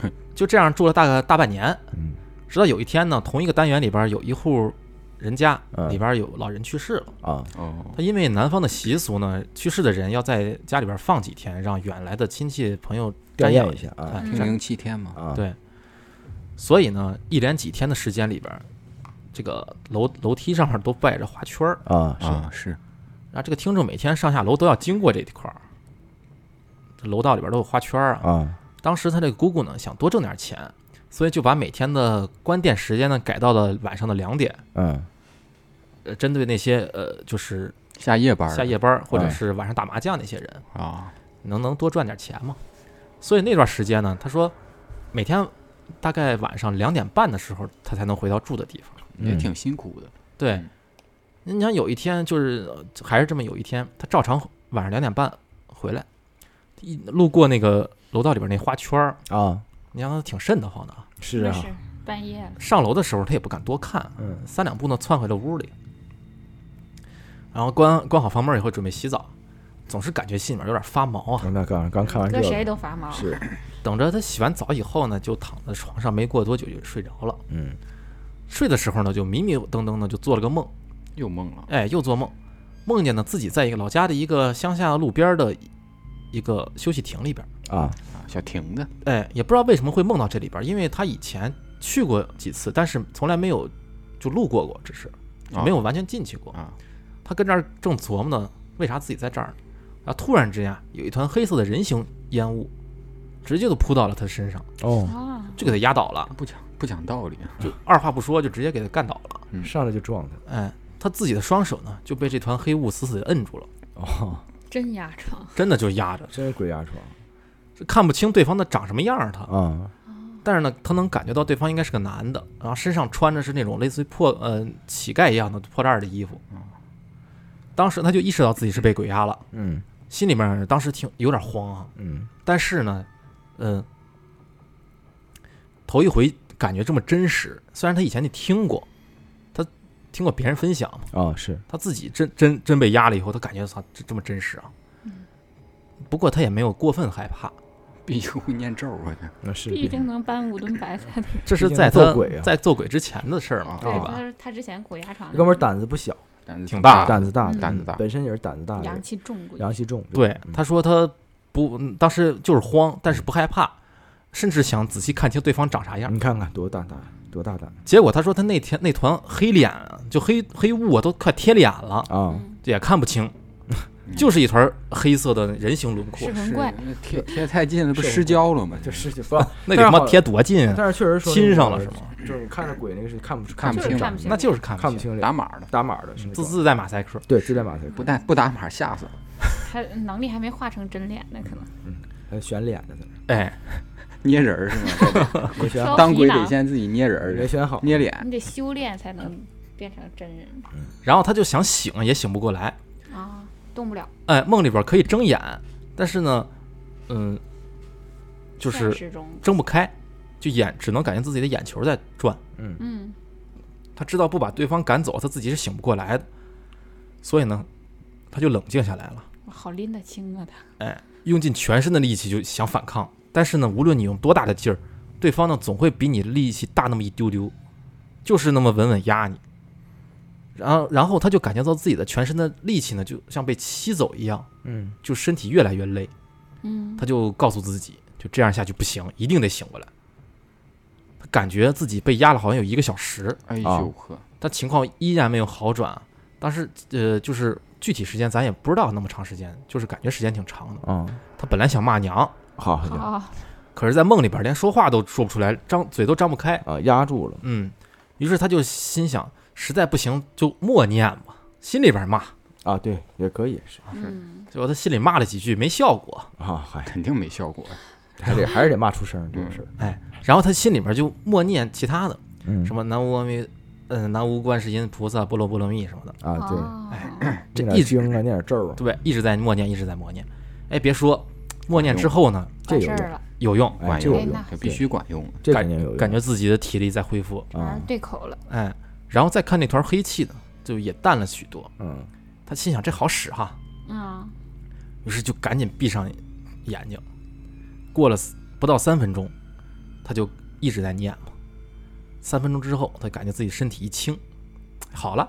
哼。就这样住了大概大半年，嗯直到有一天呢，同一个单元里边有一户人家嗯里边有老人去世了。啊哦，他因为南方的习俗呢，去世的人要在家里边放几天，让远来的亲戚朋友瞻仰一下啊停灵七天嘛，啊对，所以呢，一连几天的时间里边，这个楼楼梯上面都摆着花圈儿，啊是啊是，然后这个听众每天上下楼都要经过这一块儿，这楼道里边都有花圈儿啊。啊当时他这个姑姑呢想多挣点钱，所以就把每天的关店时间呢改到了晚上的两点。嗯呃，针对那些呃就是下夜班下夜班或者哎是晚上打麻将那些人，啊，能能多赚点钱嘛。所以那段时间呢，他说每天大概晚上两点半的时候，他才能回到住的地方。嗯也挺辛苦的。对嗯，你想有一天就是呃还是这么有一天，他照常晚上两点半回来，一路过那个楼道里边那花圈儿，啊你让他挺瘆得慌的啊。是啊。是半夜了，上楼的时候他也不敢多看，嗯。三两步呢窜回了屋里，然后关关好房门以后准备洗澡，总是感觉心里面有点发毛啊。那刚刚看完这搁谁个都发毛。是。等着他洗完澡以后呢，就躺在床上，没过多久就睡着了。嗯。睡的时候呢，就迷迷瞪瞪的就做了个梦，又梦了，哎，又做梦，梦见呢自己在一个老家的一个乡下路边的一个休息亭里边，啊啊，小亭子，哎，也不知道为什么会梦到这里边，因为他以前去过几次，但是从来没有就路过过，只是没有完全进去过。啊，他跟这儿正琢磨呢，为啥自己在这儿呢？然后突然之间有一团黑色的人形烟雾，直接就扑到了他身上，哦。啊，就给他压倒了，不讲不讲道理，就二话不说就直接给他干倒了。嗯。上来就撞他。哎，他自己的双手呢就被这团黑雾死死的摁住了，哦，真压床，真的就压着，真是鬼压床看不清对方的长什么样儿他。啊！但是呢，他能感觉到对方应该是个男的，然后身上穿着是那种类似于破呃乞丐一样的破烂儿的衣服。当时他就意识到自己是被鬼压了，嗯心里面当时挺有点慌啊。嗯但是呢，嗯、头一回感觉这么真实。虽然他以前就听过，他听过别人分享嘛，啊是他自己真真真被压了以后，他感觉操这这么真实啊。不过他也没有过分害怕，必须会 念咒啊！这那是必定能搬五吨白菜的。这是在他做鬼啊在做鬼之前的事儿嘛，对对吧？他他之前鬼压床，哥们儿胆子不小，胆子挺大胆子大，嗯胆子大本身也是胆子大的阳，气重。阳气重。对嗯，他说他不嗯当时就是慌，但是不害怕，甚至想仔细看清对方长啥样。你看看多大胆，多大胆结果他说他那天那团黑脸啊，就黑黑雾啊，都快贴脸了，啊！嗯也看不清，就是一团黑色的人形轮廓噬。魂怪，那贴贴太近了，不是失焦了吗？就是不，那得他妈贴多近啊！但是确实说亲上了是吗？就是看着鬼那个是看不看不清就是看不清，那就是看，看不清，打码的，打码的自自带马赛克。对自带马赛克不，带不打码吓死了。他能力还没化成真脸呢，可能嗯还选脸的在那哎，捏人儿是吗？没选好，当鬼得先自己捏人儿，没选好。捏脸。你得修炼才能变成真人然后他就想醒，也醒不过来。啊，动不了，哎，梦里边可以睁眼，但是呢，嗯，就是睁不开，就眼只能感觉自己的眼球在转。嗯嗯，他知道不把对方赶走，他自己是醒不过来的，所以呢，他就冷静下来了。好拎得清啊他。哎，用尽全身的力气就想反抗，但是呢，无论你用多大的劲儿，对方呢总会比你力气大那么一丢丢，就是那么稳稳压你。然后，然后他就感觉到自己的全身的力气呢，就像被吸走一样，嗯就身体越来越累。嗯，他就告诉自己，就这样下去不行，一定得醒过来。他感觉自己被压了好像有一个小时，哎啊呦呵，但情况依然没有好转。当时呃，就是具体时间咱也不知道那么长时间，就是感觉时间挺长的。嗯，他本来想骂娘，好好，可是，在梦里边连说话都说不出来，张嘴都张不开。啊，压住了嗯，于是他就心想，实在不行就默念吧，心里边骂。啊，对，也可以是嗯，结果他心里骂了几句，没效果。啊，嗨，肯定没效果。还得 还是得骂出声儿这个事儿。哎，然后他心里边就默念其他的，嗯，什么南无阿弥，嗯，南无观世音菩萨波罗波罗蜜什么的。啊，对，哎 这一直点经啊，念点咒啊，对，一直在默念，一直在默念。哎，别说，默念之后呢，这有用，完事儿，有用，哎，管用这有用哎，这必须管用。这肯定有用，感觉自己的体力在恢复。啊正，对口了，哎，然后再看那团黑气呢，就也淡了许多。嗯。他心想这好使哈，嗯，于是就赶紧闭上眼睛。过了不到三分钟，他就一直在念嘛。三分钟之后，他感觉自己身体一轻，好了，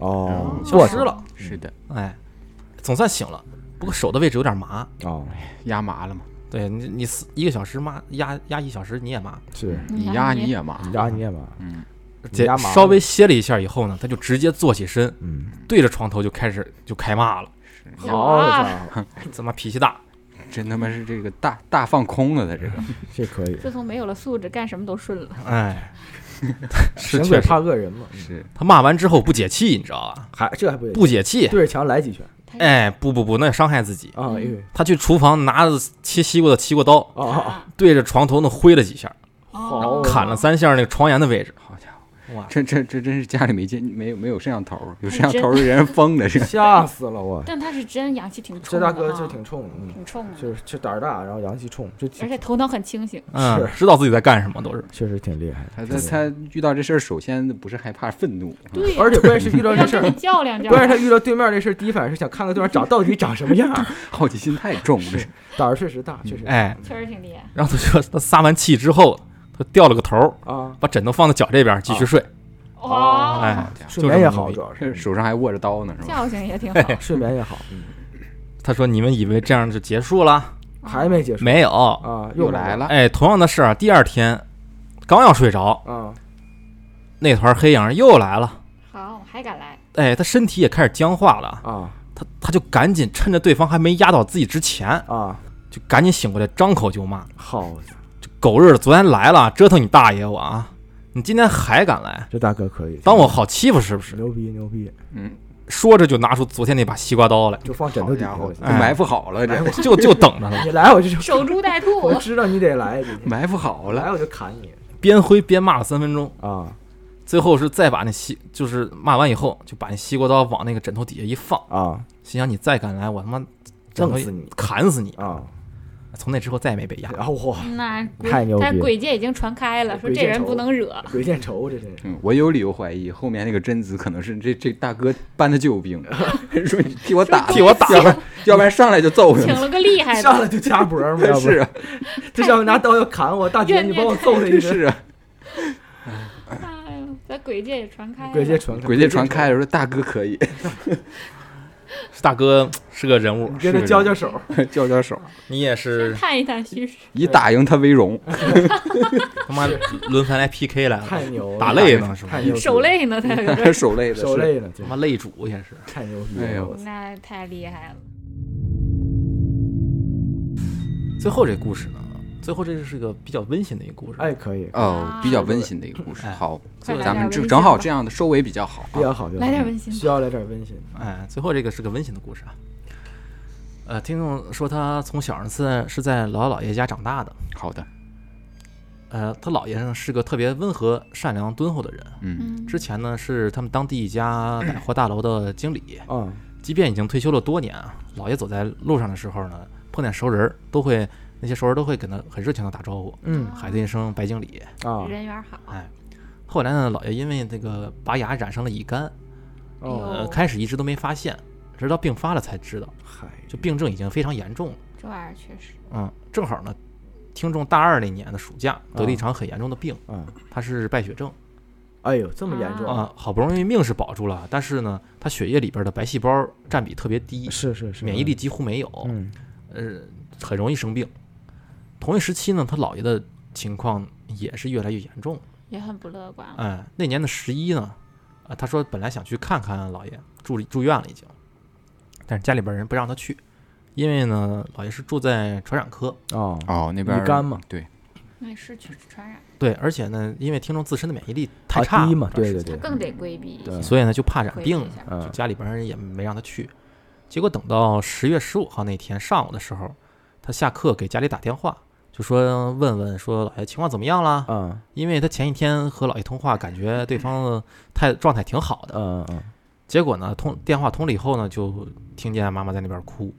哦，消失了。是的，哎，总算醒了，不过手的位置有点麻。哦，压麻了嘛，对你，你死一个小时麻压压一小时你也麻，是。你压你也麻。压你也麻，嗯，这压麻稍微歇了一下以后呢，他就直接坐起身，嗯，对着床头就开始就开骂了，好家伙，他妈脾气大。真他妈是这个大大放空了，他这个 这可以，自从没有了素质，干什么都顺了。哎，是神鬼确实，怕恶人嘛，嗯是他骂完之后不解气，你知道吧？还这还不不解气，对着墙来几拳哎，不不不，那伤害自己。啊？他去厨房拿着切西瓜的西瓜刀，对着床头那挥了几下，好砍了三下那个床沿的位置。好家伙，哇，这这这真是家里没见没有没有摄像头，有摄像头的人 疯了，这个吓死了我！但他是真阳气挺冲这大哥就挺冲挺冲的，就是就胆儿大，然后阳气冲，就而且头脑很清醒。嗯，是知道自己在干什么都是。确实挺厉害。他他他遇到这事儿，首先不是害怕愤怒，对，而且关键是遇到这事儿较量较量。关键是他遇到对面这事儿，第一反应是想看看对面长到底长什么样，好奇心太重了。胆儿确实大，确实大哎，确实挺厉害。然后他就他撒完气之后，他掉了个头儿，啊，把枕头放在脚这边继续睡。哦，哎睡眠也好，主要是。这 手上还握着刀呢，是吧？调性也挺好。睡眠也好，嗯，他说：“你们以为这样就结束了？还没结束。没有。啊，又来了，哎，同样的事儿，第二天刚要睡着，啊，那团黑影又来了。好，还敢来？哎，他身体也开始僵化了，啊。他他就赶紧趁着对方还没压倒自己之前，啊，就赶紧醒过来，张口就骂。好家：“狗日的，昨天来了，折腾你大爷我啊！你今天还敢来，这大哥可以，当我好欺负是不是？牛逼牛逼，嗯，说着就拿出昨天那把西瓜刀来，就放枕头底下好家伙，就埋伏好了，埋这就就等着呢，你来我就守株待兔我，知道你得来，埋伏好了。来我就砍你。边挥边骂了三分钟，啊。最后是再把那西，就是骂完以后，就把那西瓜刀往那个枕头底下一放，啊，心想你再敢来，我他妈枕头弄死你。砍死你！啊！从那之后再也没被压。然后哇，那太牛逼了但鬼界已经传开了，说这人不能惹。鬼见愁，这真是嗯，我有理由怀疑后面那个贞子可能是这这大哥搬的救兵，说你替我打，替我打要不然要不然上来就揍他。请了个厉害的，上来就掐脖儿嘛，要不是啊 这上面拿刀要砍我，大姐你帮我揍他一顿。是啊，哎呦，在鬼界也传开了。鬼界传鬼界传开了，说大哥可以 大哥是个人物你，跟他交交手，交交手，你也是探一探虚实。以打赢他为荣。他妈轮番来 PK 来了，太牛了，打累呢是吧太牛了，手累呢，他有点手累的是手累了，他妈累主也是。太牛逼了！哎呦那太厉害了。最后这故事呢，最后这是个比较温馨的一个故事。哎，可以，哦，比较温馨的一个故事。哎好，咱们这正正好这样的收尾比较好啊。比较好，来点温馨需要来点温馨。哎，最后这个是个温馨的故事啊。呃，听众说他从小是是在姥姥姥爷家长大的。好的，呃，他姥爷呢是个特别温和、善良、敦厚的人。嗯嗯，之前呢是他们当地一家百货大楼的经理，嗯，即便已经退休了多年啊，姥爷走在路上的时候呢，碰见熟人都会那些熟人都会跟他很热情的打招呼，嗯喊他一声白经理。啊，人缘好。哎，后来呢，老爷因为这个拔牙染上了乙肝，哦，呃，开始一直都没发现，直到病发了才知道，嗨，就病症已经非常严重了。这玩意儿确实，嗯，正好呢，听众大二那年的暑假得了一场很严重的病，嗯，他是败血症哎呦，这么严重啊，好不容易命是保住了，但是呢，他血液里边的白细胞占比特别低，是是是，免疫力几乎没有，嗯，呃，很容易生病。同一时期呢，他姥爷的情况也是越来越严重。也很不乐观了。哎，那年的十一呢，啊，他说本来想去看看姥爷，住住院了已经，但是家里边人不让他去，因为呢，姥爷是住在传染科，哦，哦，那边乙肝嘛，对，那是去传染，对，而且呢，因为听众自身的免疫力太啊差嘛，对对对，他更得规避一下对，所以呢就怕染病。就嗯，家里边人也没让他去。结果等到十月十五号那天上午的时候，他下课给家里打电话，就说问问说老爷情况怎么样了，嗯。因为他前一天和老爷通话，感觉对方态状态挺好的。嗯嗯，结果呢，通电话通了以后呢，就听见妈妈在那边哭，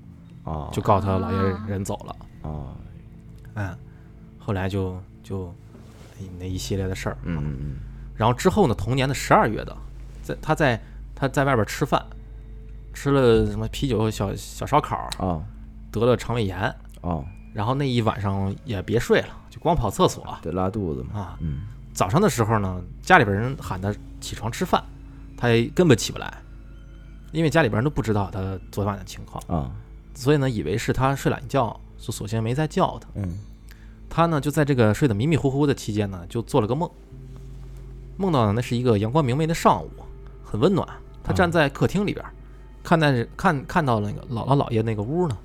哦，就告诉他老爷啊人走了。哦，嗯，后来就就哎那一系列的事儿。嗯嗯然后之后呢，同年的十二月的，在他在他在外边吃饭，吃了什么啤酒、小小烧烤，啊，哦。得了肠胃炎，哦，然后那一晚上也别睡了，就光跑厕所。得拉肚子嘛，啊。嗯，早上的时候呢，家里边人喊他起床吃饭，他也根本起不来，因为家里边人都不知道他昨晚的情况，啊，所以呢，以为是他睡懒觉，就索性没再叫他。嗯。他呢就在这个睡得迷迷糊糊的期间呢，就做了个梦，梦到呢那是一个阳光明媚的上午，很温暖。他站在客厅里边，看在看看到那个姥姥姥爷那个屋呢，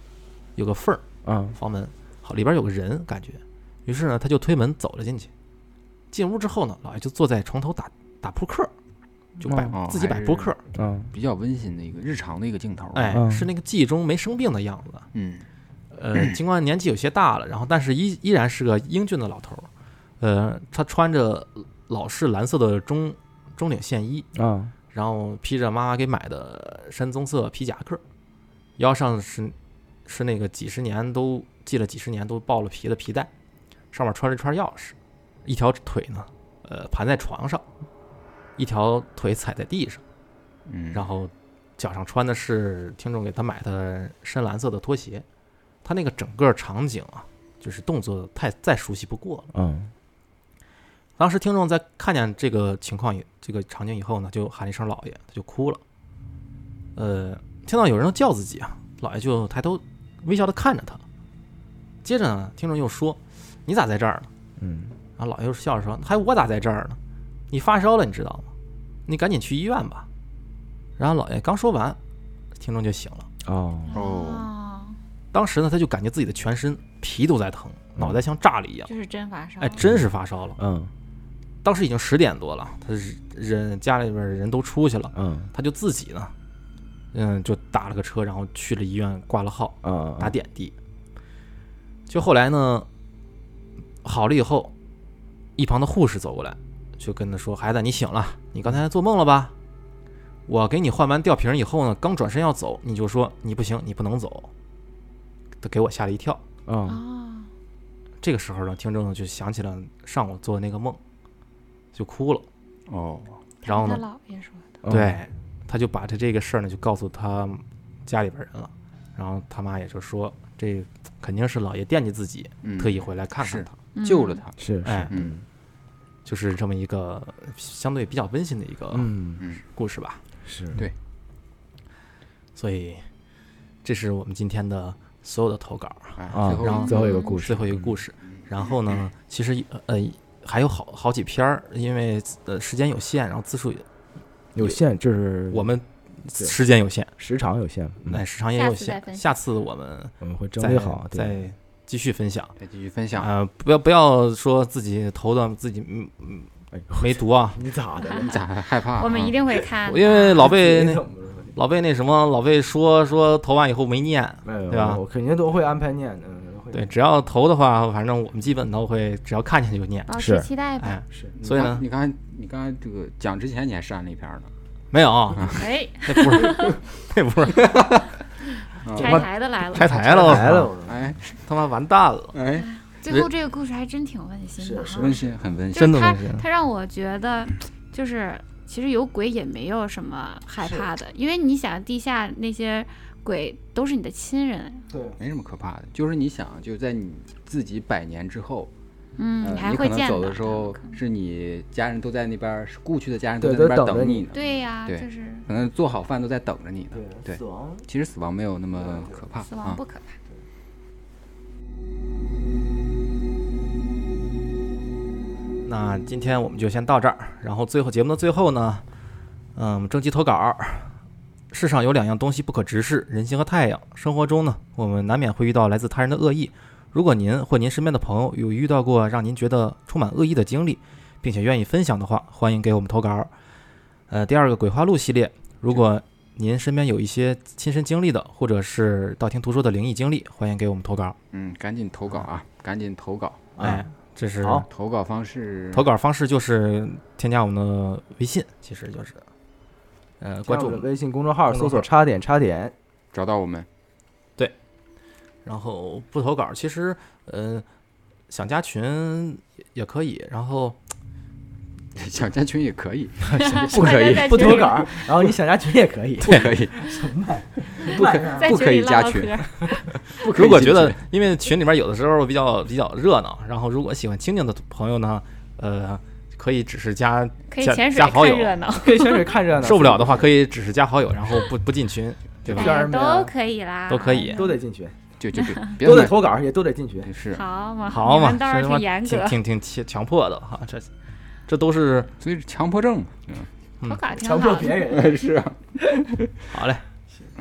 有个缝儿，啊，房门，好里边有个人感觉，于是呢他就推门走了进去。进屋之后呢，老爷就坐在床头打打扑克，就摆、哦自己摆扑克，嗯比较温馨的一个日常的一个镜头。哎，嗯是那个记忆中没生病的样子。嗯，呃，尽管年纪有些大了，然后但是依依然是个英俊的老头儿。呃，他穿着老式蓝色的中中领线衣，啊，然后披着妈妈给买的深棕色皮夹克，腰上是是那个几十年都系了几十年都爆了皮的皮带，上面穿着一串钥匙，一条腿呢，呃，盘在床上，一条腿踩在地上，嗯，然后脚上穿的是听众给他买的深蓝色的拖鞋，他那个整个场景啊，就是动作太再熟悉不过了。嗯当时听众在看见这个情况以这个场景以后呢，就喊了一声“老爷”，他就哭了。呃，听到有人叫自己啊，老爷就抬头微笑的看着他。接着呢，听众又说：“你咋在这儿呢嗯，？”然后老爷又笑着说：“还我咋在这儿呢？你发烧了，你知道吗？你赶紧去医院吧。”然后老爷刚说完，听众就醒了。哦，哦当时呢，他就感觉自己的全身皮都在疼，脑袋像炸了一样，就是真发烧。哎，真是发烧了。嗯当时已经十点多了，他是人家里边人都出去了，嗯他就自己呢，嗯，就打了个车，然后去了医院挂了号，嗯打点滴。就后来呢，好了以后，一旁的护士走过来，就跟他说：“孩子，你醒了，你刚才做梦了吧？我给你换完吊瓶以后呢，刚转身要走，你就说你不行，你不能走。”他给我吓了一跳。啊哦，这个时候呢，听众就想起了上午做的那个梦，就哭了。哦，然后呢他姥爷说的，嗯对，他就把他这个事儿呢，就告诉他家里边人了。然后他妈也就说，这肯定是老爷惦记自己，嗯特意回来看看他。嗯救了他，是是哎，嗯就是这么一个相对比较温馨的一个嗯嗯，故事吧。是对所以，这是我们今天的所有的投稿，哎，啊最后然后最后一个故事最后一个故事。然后呢，其实呃还有好好几篇儿，因为呃时间有限，然后字数也有限，就是我们对时间有限，时长有限，嗯。那时长也有限。下次我们我们会整再理好，再继续分享。再继续分享。啊，不要不要说自己投的自己嗯嗯哎没读啊，你咋的？你咋还害怕？啊？我们一定会看，因为老被老被那什么老被说说投完以后没念，对吧？我肯定都会安排念的，对，只要投的话，反正我们基本都会，只要看见就念。保是。持期待吧。哎，是。所以呢？你刚才你刚才这个讲之前你还删了一篇呢，没有，哎，那不是，那不是。拆台的来了。拆台了，我来了，我说哎。他妈完蛋了，哎，最后这个故事还真挺温馨的温馨很温馨，真的温馨。他让我觉得，就是其实有鬼也没有什么害怕的，因为你想地下那些鬼都是你的亲人，对，没什么可怕的。就是你想，就在你自己百年之后，嗯，呃你可能走会见到的时候是你家人都在那边儿，是故去的家人都在那边等你呢，对呀，对就是可能做好饭都在等着你呢。对，死亡其实死亡没有那么可怕死亡啊不。可怕。那今天我们就先到这儿，然后最后节目的最后呢，嗯，征集投稿。世上有两样东西不可直视：人心和太阳。生活中呢，我们难免会遇到来自他人的恶意。如果您或您身边的朋友有遇到过让您觉得充满恶意的经历，并且愿意分享的话，欢迎给我们投稿。呃，第二个鬼话录系列，如果您身边有一些亲身经历的，或者是道听途说的灵异经历，欢迎给我们投稿。嗯，赶紧投稿啊，赶紧投稿。哎，这是好投稿方式，投稿方式就是添加我们的微信，其实就是，呃，关注微信公众号，公众号搜索“叉点叉点找到我们，然后不投稿，其实，呃，想加群也可以，然后 想加群也可以，不可以不投稿，然后你想加群也可以，不可以，不可以加群如果觉得，因为群里面有的时候比较比较热闹，然后如果喜欢清静的朋友呢，呃，可以只是加，加好友看热闹，可以潜水看热闹，受不了的话可以只是加好友，然后不不进群，对吧？都可以啦，都可以都得进群，就就别 别都得投稿，也都得进群。是，好嘛，好嘛，倒是挺严格，挺挺挺强强迫的哈，这这都是所以是强迫症嘛，嗯投稿强。迫别人，嗯是啊，好嘞。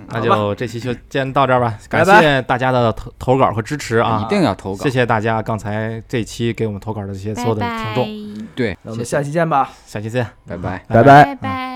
那就这期就先到这儿吧，感谢大家的投投稿和支持啊！一定要投稿谢，谢大家刚才这期给我们投稿的这些所有的听众，拜对，那我们下期见吧。下期见。拜拜。拜拜拜拜。